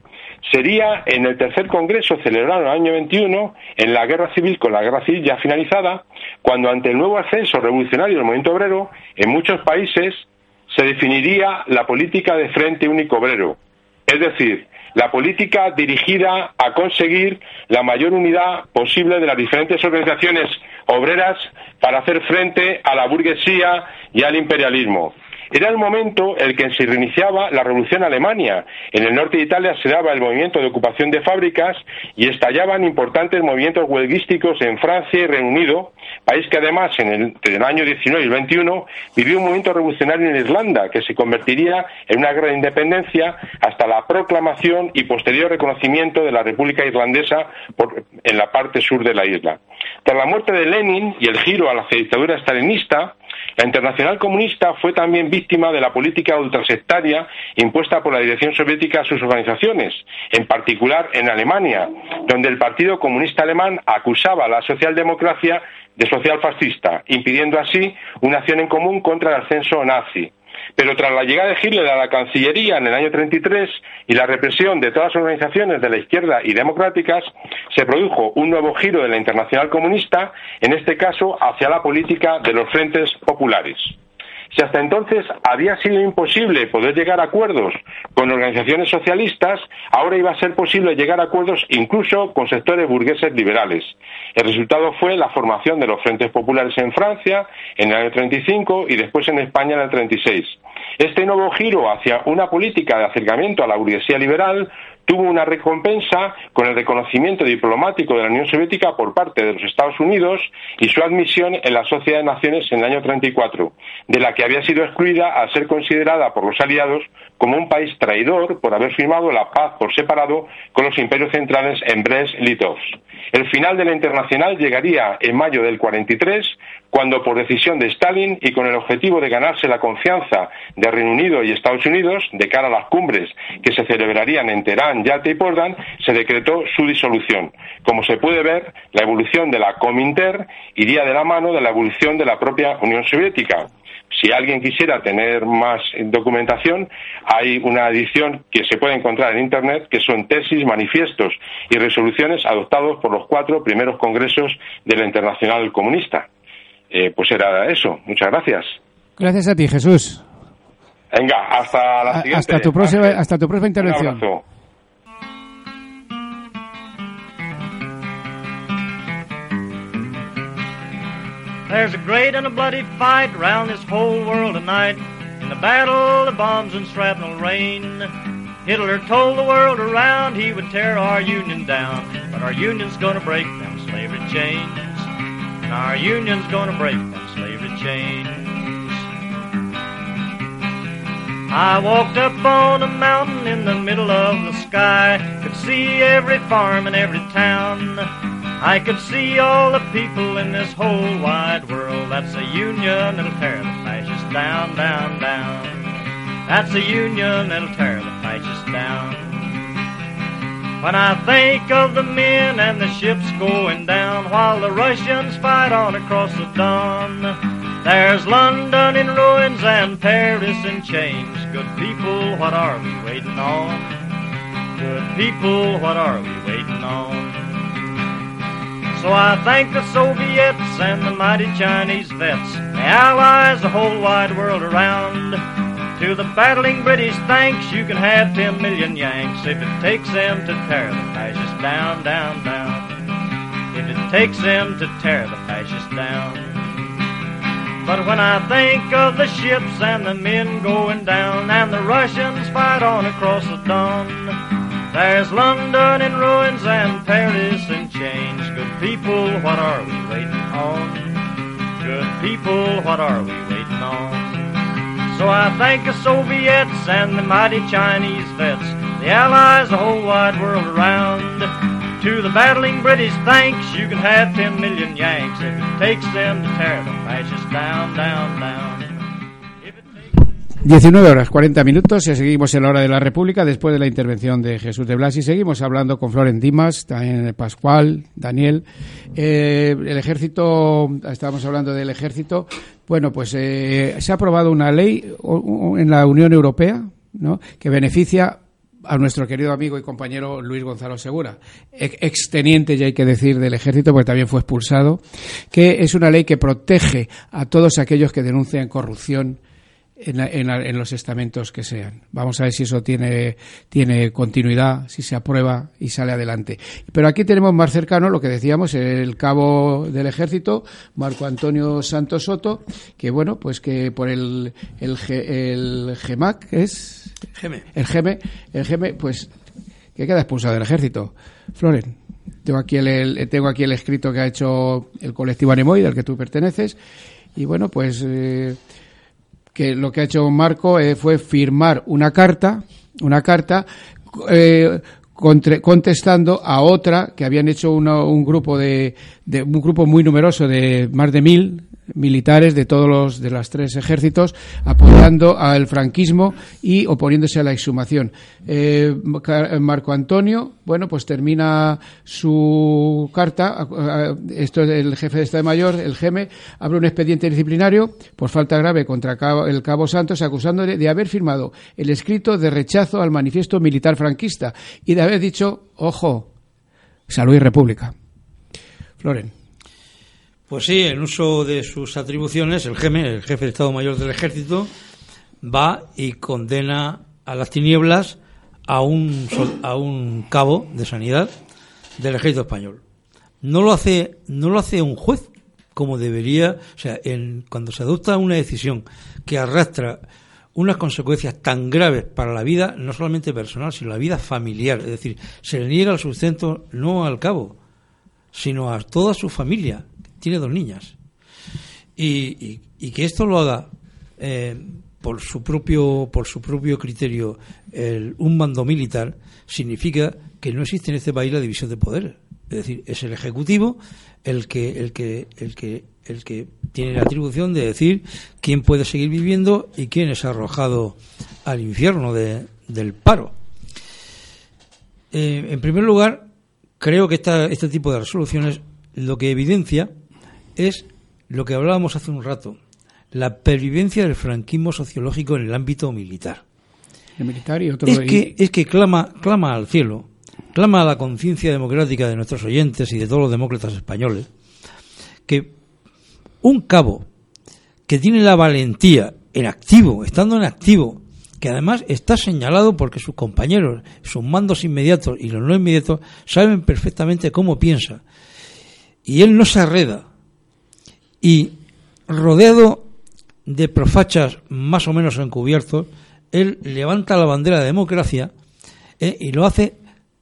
sería en el tercer congreso celebrado en el año 21, en la guerra civil, con la guerra civil ya finalizada, cuando ante el nuevo ascenso revolucionario del movimiento obrero, en muchos países se definiría la política de Frente Único Obrero, es decir, la política dirigida a conseguir la mayor unidad posible de las diferentes organizaciones obreras para hacer frente a la burguesía y al imperialismo. Era el momento en el que se reiniciaba la revolución Alemania. En el norte de Italia se daba el movimiento de ocupación de fábricas y estallaban importantes movimientos huelguísticos en Francia y Reino Unido, país que además en el, el año 19 y el 21 vivió un movimiento revolucionario en Irlanda que se convertiría en una gran independencia hasta la proclamación y posterior reconocimiento de la República Irlandesa en la parte sur de la isla. Tras la muerte de Lenin y el giro a la dictadura stalinista, la Internacional Comunista fue también víctima de la política ultrasectaria impuesta por la dirección soviética a sus organizaciones, en particular en Alemania, donde el Partido Comunista Alemán acusaba a la socialdemocracia de socialfascista, impidiendo así una acción en común contra el ascenso nazi. Pero tras la llegada de Hitler a la Cancillería en el año 33 y la represión de todas las organizaciones de la izquierda y democráticas, se produjo un nuevo giro de la Internacional Comunista, en este caso hacia la política de los frentes populares. Si hasta entonces había sido imposible poder llegar a acuerdos con organizaciones socialistas, ahora iba a ser posible llegar a acuerdos incluso con sectores burgueses liberales. El resultado fue la formación de los frentes populares en Francia en el año 35 y después en España en el 36. Este nuevo giro hacia una política de acercamiento a la burguesía liberal tuvo una recompensa con el reconocimiento diplomático de la Unión Soviética por parte de los Estados Unidos y su admisión en la Sociedad de Naciones en el año 34, de la que había sido excluida al ser considerada por los aliados como un país traidor por haber firmado la paz por separado con los imperios centrales en Brest-Litovsk. El final de la internacional llegaría en mayo del 43, cuando por decisión de Stalin y con el objetivo de ganarse la confianza de Reino Unido y Estados Unidos de cara a las cumbres que se celebrarían en Teherán, Yalta y Portland, se decretó su disolución. Como se puede ver, la evolución de la Cominter iría de la mano de la evolución de la propia Unión Soviética. Si alguien quisiera tener más documentación, hay una edición que se puede encontrar en Internet que son tesis, manifiestos y resoluciones adoptados por los cuatro primeros congresos de la Internacional Comunista. Eh, pues era eso. Muchas gracias. Gracias a ti, Jesús. Venga, hasta la siguiente. Hasta tu próxima, hasta tu próxima intervención. There's a great and a bloody fight round this whole world tonight. In the battle the bombs and shrapnel rain. Hitler told the world around he would tear our union down. But our union's gonna break them slavery chains. And our union's gonna break them slavery chains. I walked up on a mountain in the middle of the sky. Could see every farm and every town. I could see all the people in this whole wide world. That's a union that'll tear the fascists down, down, down. That's a union that'll tear the fascists down. When I think of the men and the ships going down while the Russians fight on across the Don, there's London in ruins and Paris in chains. Good people, what are we waiting on? Good people, what are we waiting on? So I thank the Soviets and the mighty Chinese vets, the Allies, the whole wide world around. To the battling British, thanks, you can have 10 million Yanks if it takes them to tear the fascists down, down, down. If it takes them to tear the fascists down. But when I think of the ships and the men going down and the Russians fight on across the Don, there's London in ruins and Paris in chains. Good people, what are we waiting on? Good people, what are we waiting on? So I thank the Soviets and the mighty Chinese vets, the Allies, the whole wide world around. To the battling British, thanks, you can have 10 million Yanks if it takes them to tear the fascists down, down, down. 19 horas 40 minutos seguimos en la hora de la República después de la intervención de Jesús de Blas y seguimos hablando con Floren Dimas, también Pascual, Daniel. Eh, el ejército, estábamos hablando del ejército. Bueno, pues eh, se ha aprobado una ley en la Unión Europea ¿no? que beneficia a nuestro querido amigo y compañero Luis Gonzalo Segura, ex teniente, ya hay que decir, del ejército, porque también fue expulsado, que es una ley que protege a todos aquellos que denuncian corrupción en, los estamentos que sean. Vamos a ver si eso tiene, tiene continuidad, si se aprueba y sale adelante. Pero aquí tenemos más cercano lo que decíamos, el cabo del ejército, Marco Antonio Santos Soto, que bueno, pues que por el, el, el GEMAC, ¿es? Geme. El GEME, el GEME, pues que queda expulsado del ejército. Floren, tengo aquí el, tengo aquí el escrito que ha hecho el colectivo Anemoy, del que tú perteneces, y bueno, pues eh, que lo que ha hecho Marco eh, fue firmar una carta, una carta eh, contestando a otra que habían hecho un grupo de, de, un grupo muy numeroso de más de mil militares de todos los de los tres ejércitos apoyando al franquismo y oponiéndose a la exhumación. Eh, Marco Antonio, bueno, pues termina su carta. Esto es el jefe de Estado Mayor, el GEME, abre un expediente disciplinario por falta grave contra el Cabo Santos, acusándole de haber firmado el escrito de rechazo al manifiesto militar franquista y de haber dicho, ojo, salud y república. Floren. Pues sí, en uso de sus atribuciones, el GEME, el jefe de Estado Mayor del Ejército, va y condena a las tinieblas a un, a un cabo de sanidad del Ejército Español. No lo hace, no lo hace un juez como debería, o sea, en, cuando se adopta una decisión que arrastra unas consecuencias tan graves para la vida, no solamente personal, sino la vida familiar. Es decir, se le niega el sustento no al cabo, sino a toda su familia, tiene dos niñas. Y, que esto lo haga eh, por su propio por su propio criterio un mando militar significa que no existe en este país la división de poder es decir es el ejecutivo el que el que el que el que tiene la atribución de decir quién puede seguir viviendo y quién es arrojado al infierno del paro eh, en primer lugar creo que esta, este tipo de resoluciones lo que evidencia es lo que hablábamos hace un rato, la pervivencia del franquismo sociológico en el ámbito militar. militar y es, que, es que clama, clama al cielo, clama a la conciencia democrática de nuestros oyentes y de todos los demócratas españoles, que un cabo que tiene la valentía en activo, estando en activo, que además está señalado porque sus compañeros, sus mandos inmediatos y los no inmediatos saben perfectamente cómo piensa. Y él no se arreda, y rodeado de profachas más o menos encubiertos, él levanta la bandera de democracia eh, y lo hace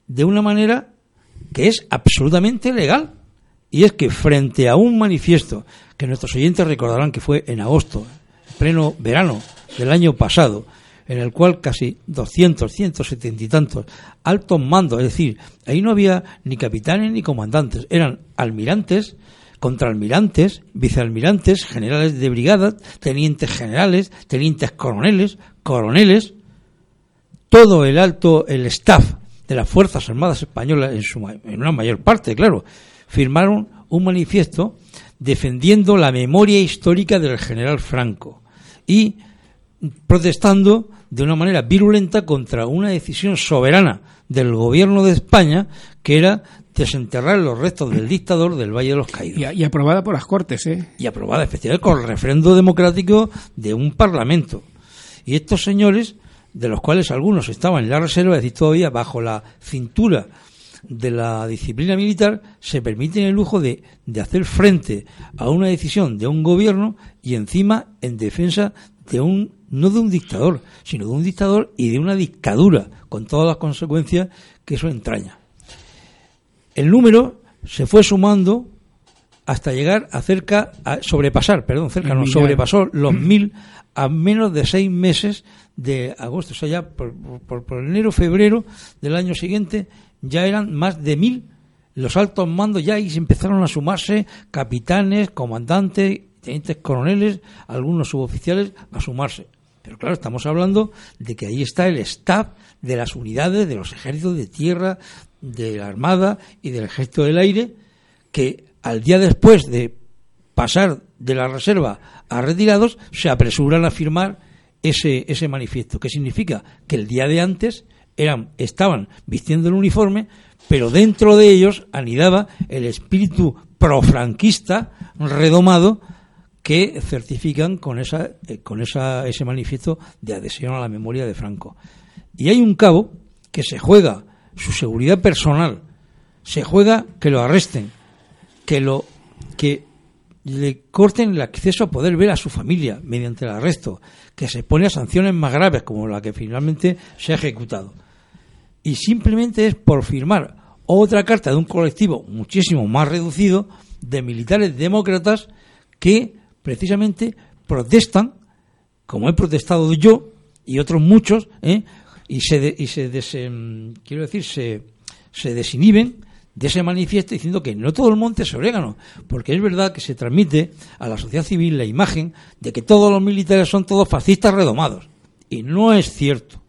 de una manera que es absolutamente legal. Y es que frente a un manifiesto que nuestros oyentes recordarán que fue en agosto, pleno verano del año pasado, en el cual casi 200, 170 y tantos altos mandos, es decir, ahí no había ni capitanes ni comandantes, eran almirantes contraalmirantes, vicealmirantes, generales de brigada, tenientes generales, tenientes coroneles, coroneles, todo el alto, el staff de las Fuerzas Armadas Españolas, en, su, en una mayor parte, claro, firmaron un manifiesto defendiendo la memoria histórica del general Franco y protestando de una manera virulenta contra una decisión soberana del gobierno de España que era desenterrar los restos del dictador del Valle de los Caídos. Y, aprobada por las Cortes, ¿eh? Y aprobada efectivamente con el referendo democrático de un Parlamento. Y estos señores, de los cuales algunos estaban en la reserva, es decir, todavía bajo la cintura de la disciplina militar, se permiten el lujo de, de hacer frente a una decisión de un gobierno y encima en defensa de un, no de un dictador, sino de un dictador y de una dictadura, con todas las consecuencias que eso entraña el número se fue sumando hasta llegar a cerca, a sobrepasar, perdón, cerca no, sobrepasó [clears throat] los mil a menos de seis meses de agosto. O sea, ya por, por, enero, febrero del año siguiente ya eran más de mil los altos mandos ya y empezaron a sumarse capitanes, comandantes, tenientes coroneles, algunos suboficiales a sumarse. Pero claro, estamos hablando de que ahí está el staff de las unidades de los ejércitos de tierra, de la Armada y del Ejército del Aire, que al día después de pasar de la reserva a retirados, se apresuran a firmar ese, ese manifiesto. ¿Qué significa? Que el día de antes eran, estaban vistiendo el uniforme, pero dentro de ellos anidaba el espíritu profranquista redomado que certifican con esa eh, con esa, ese manifiesto de adhesión a la memoria de Franco. Y hay un cabo que se juega su seguridad personal, se juega que lo arresten, que lo que le corten el acceso a poder ver a su familia mediante el arresto, que se pone a sanciones más graves como la que finalmente se ha ejecutado. Y simplemente es por firmar otra carta de un colectivo muchísimo más reducido de militares demócratas que precisamente protestan, como he protestado yo y otros muchos, ¿eh? Y se, y se quiero decir, se, se desinhiben de ese manifiesto diciendo que no todo el monte es orégano, porque es verdad que se transmite a la sociedad civil la imagen de que todos los militares son todos fascistas redomados. Y no es cierto.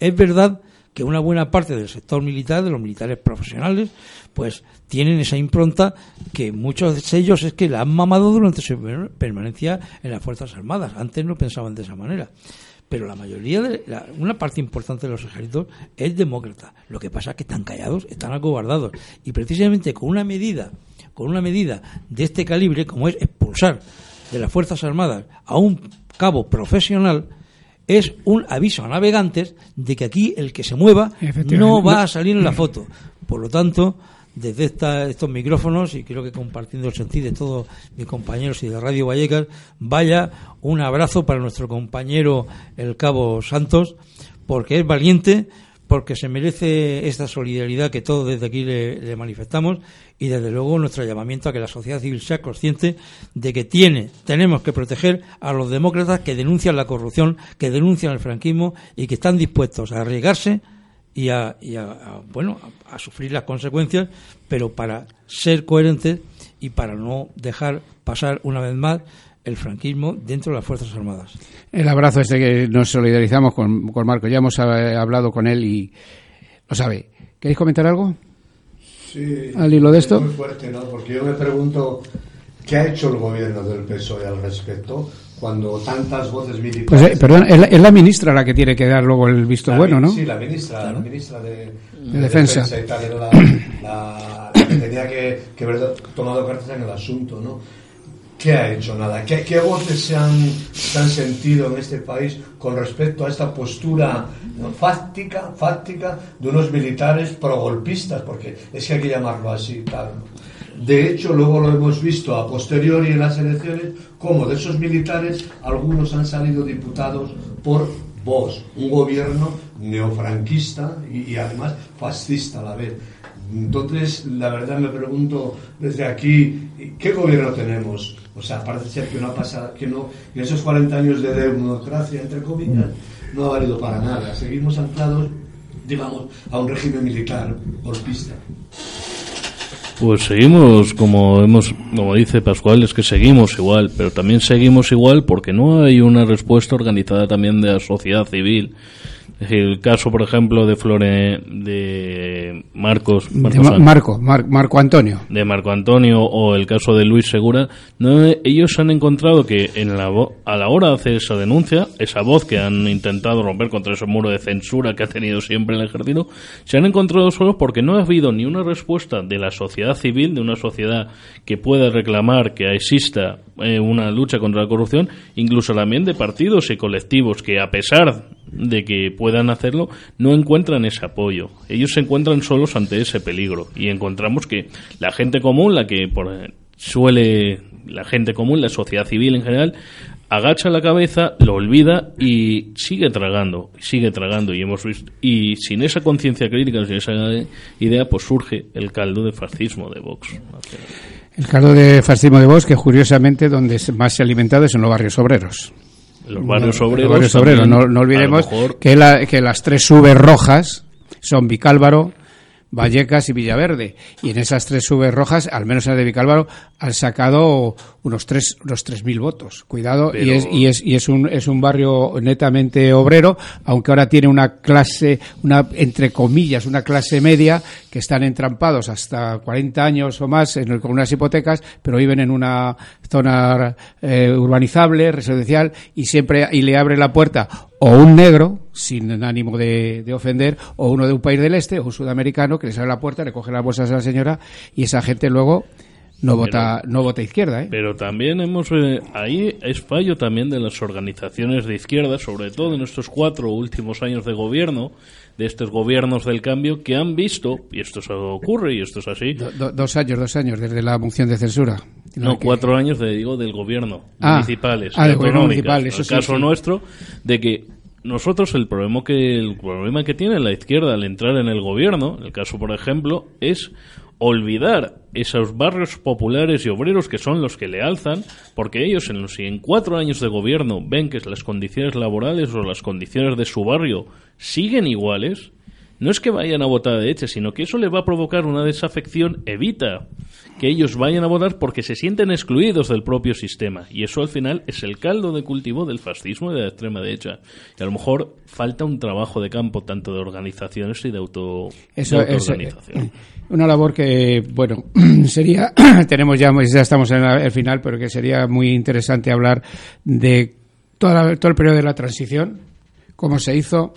Es verdad que una buena parte del sector militar, de los militares profesionales, pues tienen esa impronta que muchos de ellos es que la han mamado durante su permanencia en las Fuerzas Armadas. Antes no pensaban de esa manera pero la mayoría de una parte importante de los ejércitos es demócrata. Lo que pasa es que están callados, están acobardados y precisamente con una medida, con una medida de este calibre como es expulsar de las Fuerzas Armadas a un cabo profesional es un aviso a navegantes de que aquí el que se mueva no va a salir en la foto. Por lo tanto, desde estos micrófonos y creo que compartiendo el sentido de todos mis compañeros y de Radio Vallecas, vaya un abrazo para nuestro compañero el Cabo Santos, porque es valiente, porque se merece esta solidaridad que todos desde aquí le, manifestamos y desde luego nuestro llamamiento a que la sociedad civil sea consciente de que tiene, tenemos que proteger a los demócratas que denuncian la corrupción, que denuncian el franquismo y que están dispuestos a arriesgarse y a, bueno a, sufrir las consecuencias, pero para ser coherentes y para no dejar pasar una vez más el franquismo dentro de las Fuerzas Armadas. El abrazo este que nos solidarizamos con, con Marco, ya hemos eh, hablado con él y lo sabe. ¿Queréis comentar algo? Sí, al hilo de esto. muy fuerte, ¿no? Porque yo me pregunto qué ha hecho el gobierno del PSOE al respecto cuando tantas voces militares... Pues, eh, perdón, es la, ministra la que tiene que dar luego el visto bueno, ¿no? Sí, la ministra, la ministra de, Defensa. la, que tenía que, haber tomado cartas en el asunto, ¿no? ¿Qué ha hecho? Nada. ¿Qué, qué voces se han, se han, sentido en este país con respecto a esta postura fáctica, fáctica de unos militares progolpistas? Porque es que hay que llamarlo así, tal. De hecho, luego lo hemos visto a posteriori en las elecciones, como de esos militares algunos han salido diputados por Vox, un gobierno neofranquista y, además fascista a la vez. Entonces, la verdad me pregunto desde aquí, ¿qué gobierno tenemos? O sea, parece ser que no ha pasado, que no, en esos 40 años de democracia, entre comillas, no ha valido para nada. Seguimos anclados, digamos, a un régimen militar golpista. Pues seguimos, como hemos, como dice Pascual, es que seguimos igual, pero también seguimos igual porque no hay una respuesta organizada también de la sociedad civil el caso, por ejemplo, de Flore, de Marcos, Marco, Marco Antonio, de Marco Antonio o el caso de Luis Segura, no, ellos han encontrado que en la a la hora de hacer esa denuncia, esa voz que han intentado romper contra ese muro de censura que ha tenido siempre el ejército, se han encontrado solos porque no ha habido ni una respuesta de la sociedad civil, de una sociedad que pueda reclamar que exista eh, una lucha contra la corrupción, incluso también de partidos y colectivos que a pesar de que puedan hacerlo, no encuentran ese apoyo. Ellos se encuentran solos ante ese peligro y encontramos que la gente común, la que por, suele, la gente común, la sociedad civil en general, agacha la cabeza, lo olvida y sigue tragando, sigue tragando y hemos visto y sin esa conciencia crítica, sin esa idea, pues surge el caldo de fascismo de Vox. El caldo de fascismo de Vox que curiosamente donde más se ha alimentado es en los barrios obreros. Los barrios obreros. No, no, olvidemos que, la, que las tres subes rojas son Vicálvaro, Vallecas y Villaverde. Y en esas tres subes rojas, al menos en la de Vicálvaro, han sacado unos tres, unos tres mil votos. Cuidado, y es, y es, y es un, es un barrio netamente obrero, aunque ahora tiene una clase, una, entre comillas, una clase media, que están entrampados hasta 40 años o más en con unas hipotecas, pero viven en una zona eh, urbanizable, residencial, y siempre, y le abre la puerta o un negro, sin ánimo de, de ofender, o uno de un país del este, o un sudamericano que le sale a la puerta, le coge las bolsas a la señora y esa gente luego no vota no vota izquierda ¿eh? Pero también hemos eh, ahí es fallo también de las organizaciones de izquierda, sobre todo en estos cuatro últimos años de gobierno, de estos gobiernos del cambio que han visto y esto se ocurre y esto es así. Do- do- dos años, dos años desde la moción de censura. No, que- cuatro años de, digo, del gobierno, Ah. municipales, Ah, y del gobierno municipal, eso el sí, caso sí. nuestro, de que nosotros el problema que el problema que tiene la izquierda al entrar en el gobierno, el caso por ejemplo, es olvidar esos barrios populares y obreros que son los que le alzan, porque ellos en los si en cuatro años de gobierno ven que las condiciones laborales o las condiciones de su barrio siguen iguales, no es que vayan a votar de derecha, sino que eso le va a provocar una desafección, evita que ellos vayan a votar porque se sienten excluidos del propio sistema. Y eso al final es el caldo de cultivo del fascismo y de la extrema derecha. Y a lo mejor falta un trabajo de campo tanto de organizaciones y de, auto, Eso de es eh, autoorganización. una labor que, bueno, [clears throat] sería, [clears throat] tenemos ya, ya estamos en el final, pero que sería muy interesante hablar de toda la- todo el periodo de la transición, cómo se hizo,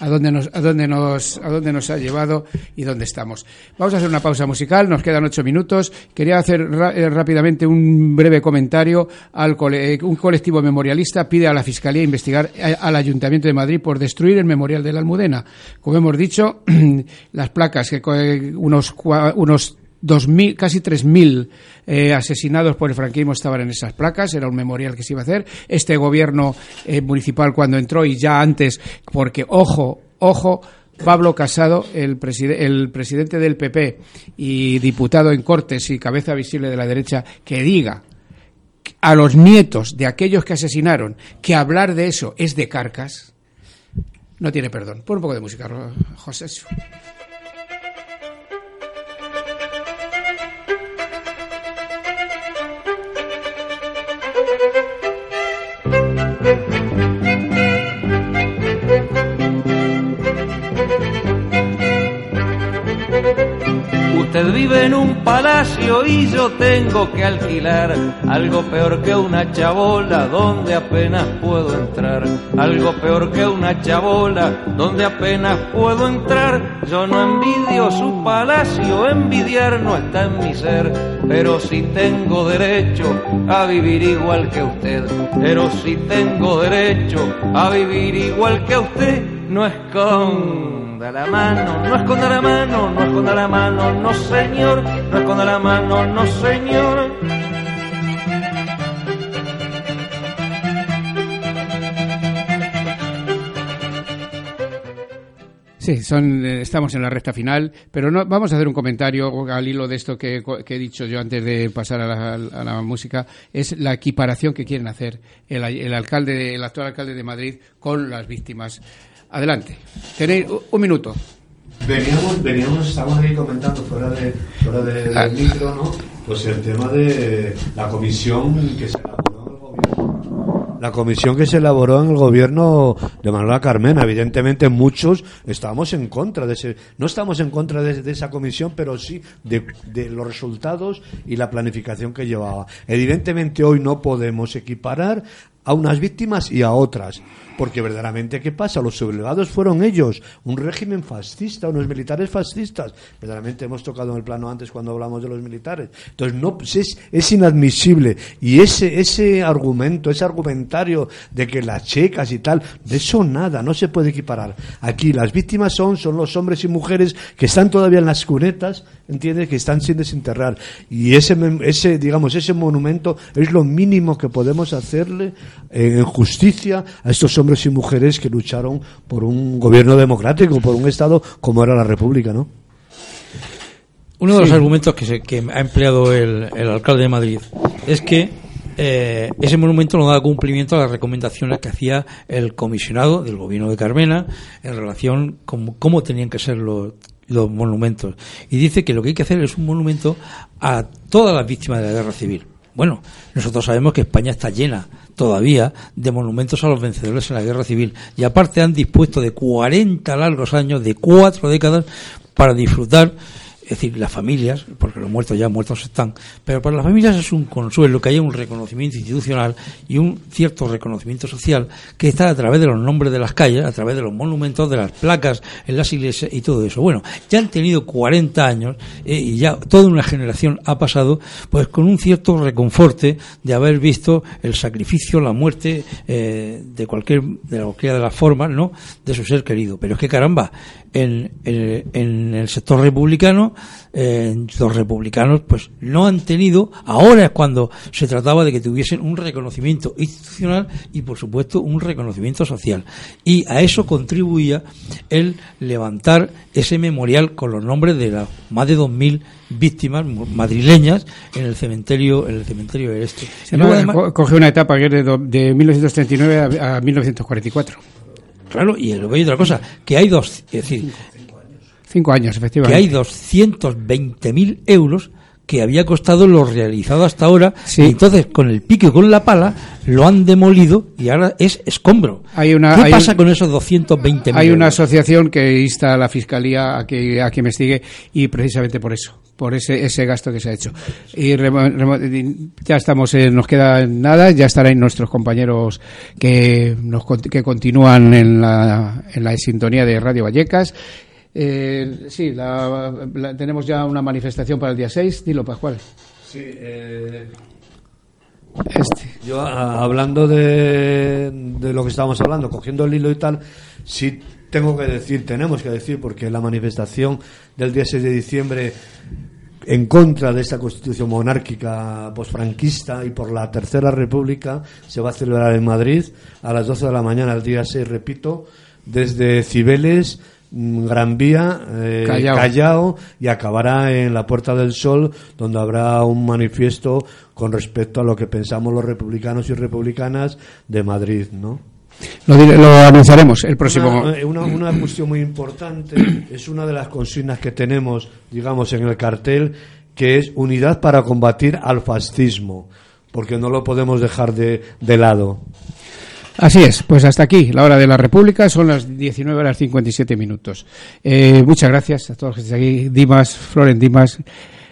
a dónde nos, a dónde nos, a dónde nos ha llevado y dónde estamos. Vamos a hacer una pausa musical, nos quedan ocho minutos. Quería hacer eh, rápidamente un breve comentario al cole- eh, un colectivo memorialista pide a la Fiscalía investigar eh, al Ayuntamiento de Madrid por destruir el memorial de la Almudena. Como hemos dicho, [clears throat] las placas que unos unos 2.000, casi 3.000 eh, asesinados por el franquismo estaban en esas placas, era un memorial que se iba a hacer. Este gobierno eh, municipal cuando entró y ya antes, porque ojo, ojo, Pablo Casado, el, preside- el presidente del PP y diputado en Cortes y cabeza visible de la derecha, que diga a los nietos de aquellos que asesinaron que hablar de eso es de carcas, no tiene perdón. Pon un poco de música, José. Usted vive en un palacio y yo tengo que alquilar algo peor que una chabola donde apenas puedo entrar. Algo peor que una chabola donde apenas puedo entrar. Yo no envidio su palacio, envidiar no está en mi ser. Pero si tengo derecho a vivir igual que usted. Pero si tengo derecho a vivir igual que usted, no esconda la mano, no esconda la mano, no esconda la mano, no señor, no esconda la mano, no señor. Sí, son, eh, estamos en la recta final, pero no, vamos a hacer un comentario al hilo de esto que, que he dicho yo antes de pasar a la, a la música. Es la equiparación que quieren hacer el, el alcalde, el actual alcalde de Madrid con las víctimas. Adelante. Tenéis un minuto. Veníamos, veníamos, estábamos ahí comentando fuera de fuera de- Ah. del micro, ¿no? Pues el tema de la comisión que se elaboró en el gobierno. La comisión que se elaboró en el gobierno de Manuela Carmena, evidentemente muchos estamos en contra de ese, no estamos en contra de, esa comisión, pero sí de los resultados y la planificación que llevaba. Evidentemente hoy no podemos equiparar a unas víctimas y a otras. Porque verdaderamente, ¿qué pasa? Los sublevados fueron ellos, un régimen fascista, unos militares fascistas. Verdaderamente hemos tocado en el plano antes cuando hablamos de los militares. Entonces, no, pues es, es inadmisible. Y ese, ese argumento, ese argumentario de que las checas y tal, de eso nada, no se puede equiparar. Aquí las víctimas son, son los hombres y mujeres que están todavía en las cunetas, ¿entiendes? Que están sin desenterrar. Y ese, ese, digamos, ese monumento es lo mínimo que podemos hacerle en justicia a estos hombres y mujeres que lucharon por un gobierno democrático, por un Estado como era la República, ¿no? Uno de los Sí. argumentos que, se- que ha empleado el, el alcalde de Madrid es que eh, ese monumento no da cumplimiento a las recomendaciones que hacía el comisionado del gobierno de Carmena en relación con cómo tenían que ser los, los monumentos. Y dice que lo que hay que hacer es un monumento a todas las víctimas de la guerra civil. Bueno, nosotros sabemos que España está llena todavía de monumentos a los vencedores en la guerra civil. Y aparte han dispuesto de 40 largos años, de cuatro décadas, para disfrutar es decir, las familias, porque los muertos ya muertos están, pero para las familias es un consuelo que haya un reconocimiento institucional y un cierto reconocimiento social que está a través de los nombres de las calles, a través de los monumentos, de las placas en las iglesias y todo eso. Bueno, ya han tenido 40 años eh, y ya toda una generación ha pasado pues con un cierto reconforte de haber visto el sacrificio, la muerte eh, de cualquier de cualquiera de las formas, ¿no? de su ser querido. Pero es que caramba, en, en, el sector republicano, eh, los republicanos pues no han tenido, ahora es cuando se trataba de que tuviesen un reconocimiento institucional y por supuesto un reconocimiento social. Y a eso contribuía el levantar ese memorial con los nombres de las más de 2.000 víctimas madrileñas en el cementerio en el cementerio del este. coge una etapa que es de, de 1939 a, a 1944. Claro, y hay otra cosa, que hay dos, es decir, cinco años, efectivamente. Que hay 220.000 euros que había costado lo realizado hasta ahora. Y entonces, con el pique y con la pala, lo han demolido y ahora es escombro. Hay una, ¿Qué pasa con esos 220.000 Hay una asociación que insta a la Fiscalía a que, a que investigue y precisamente por eso por ese, ese gasto que se ha hecho. Y ya estamos, nos queda nada, ya estarán nuestros compañeros que, nos, que continúan en la, en la sintonía de Radio Vallecas. Eh, sí, tenemos ya una manifestación para el día 6. Dilo, Pascual. Sí, eh, este. Yo, hablando de, de lo que estábamos hablando, cogiendo el hilo y tal, sí tengo que decir, tenemos que decir, porque la manifestación del día 6 de diciembre en contra de esta constitución monárquica posfranquista y por la Tercera República se va a celebrar en Madrid a las 12 de la mañana, el día 6, repito, desde Cibeles, Gran Vía, eh, Callao. y acabará en la Puerta del Sol, donde habrá un manifiesto con respecto a lo que pensamos los republicanos y republicanas de Madrid, ¿no? Lo, lo, anunciaremos el próximo. Eh, una, una, cuestión muy importante [clears throat] es una de las consignas que tenemos, digamos, en el cartel, que es unidad para combatir al fascismo, porque no lo podemos dejar de, de lado. Así es, pues hasta aquí, la hora de la República, son las 19 horas 57 minutos. Eh, muchas gracias a todos los que están aquí. Dimas, Floren Dimas,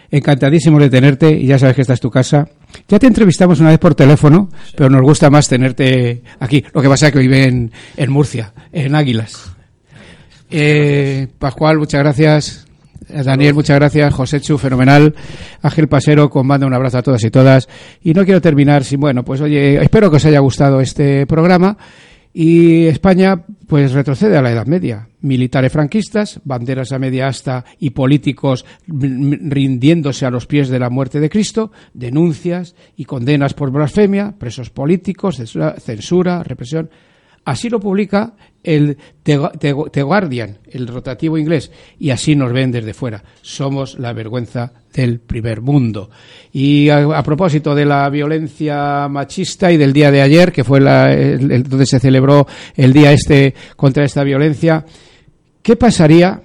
encantadísimo de tenerte y ya sabes que esta es tu casa. Ya te entrevistamos una vez por teléfono, pero nos gusta más tenerte aquí. Lo que pasa es que vive en, en Murcia, en Águilas. Eh, Pascual, muchas gracias. Daniel, muchas gracias. José Chu, fenomenal. Ángel Pasero, con manda un abrazo a todas y todas. Y no quiero terminar sin, bueno, pues oye, espero que os haya gustado este programa. Y España, pues retrocede a la Edad Media. Militares franquistas, banderas a media asta y políticos rindiéndose a los pies de la muerte de Cristo, denuncias y condenas por blasfemia, presos políticos, censura, represión. Así lo publica el The, Guardian, el rotativo inglés, y así nos ven desde fuera. Somos la vergüenza del primer mundo. Y a, propósito de la violencia machista y del día de ayer, que fue la, el, donde se celebró el día este contra esta violencia, ¿qué pasaría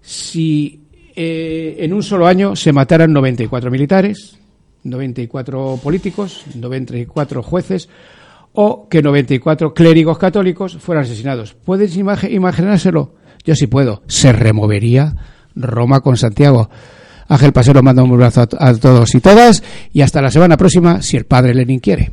si eh, en un solo año se mataran 94 militares, 94 políticos, 94 jueces, o que 94 clérigos católicos fueran asesinados. ¿Puedes imaginárselo? Yo sí puedo. Se removería Roma con Santiago. Ángel Pasero manda un abrazo a todos y todas y hasta la semana próxima si el padre Lenin quiere.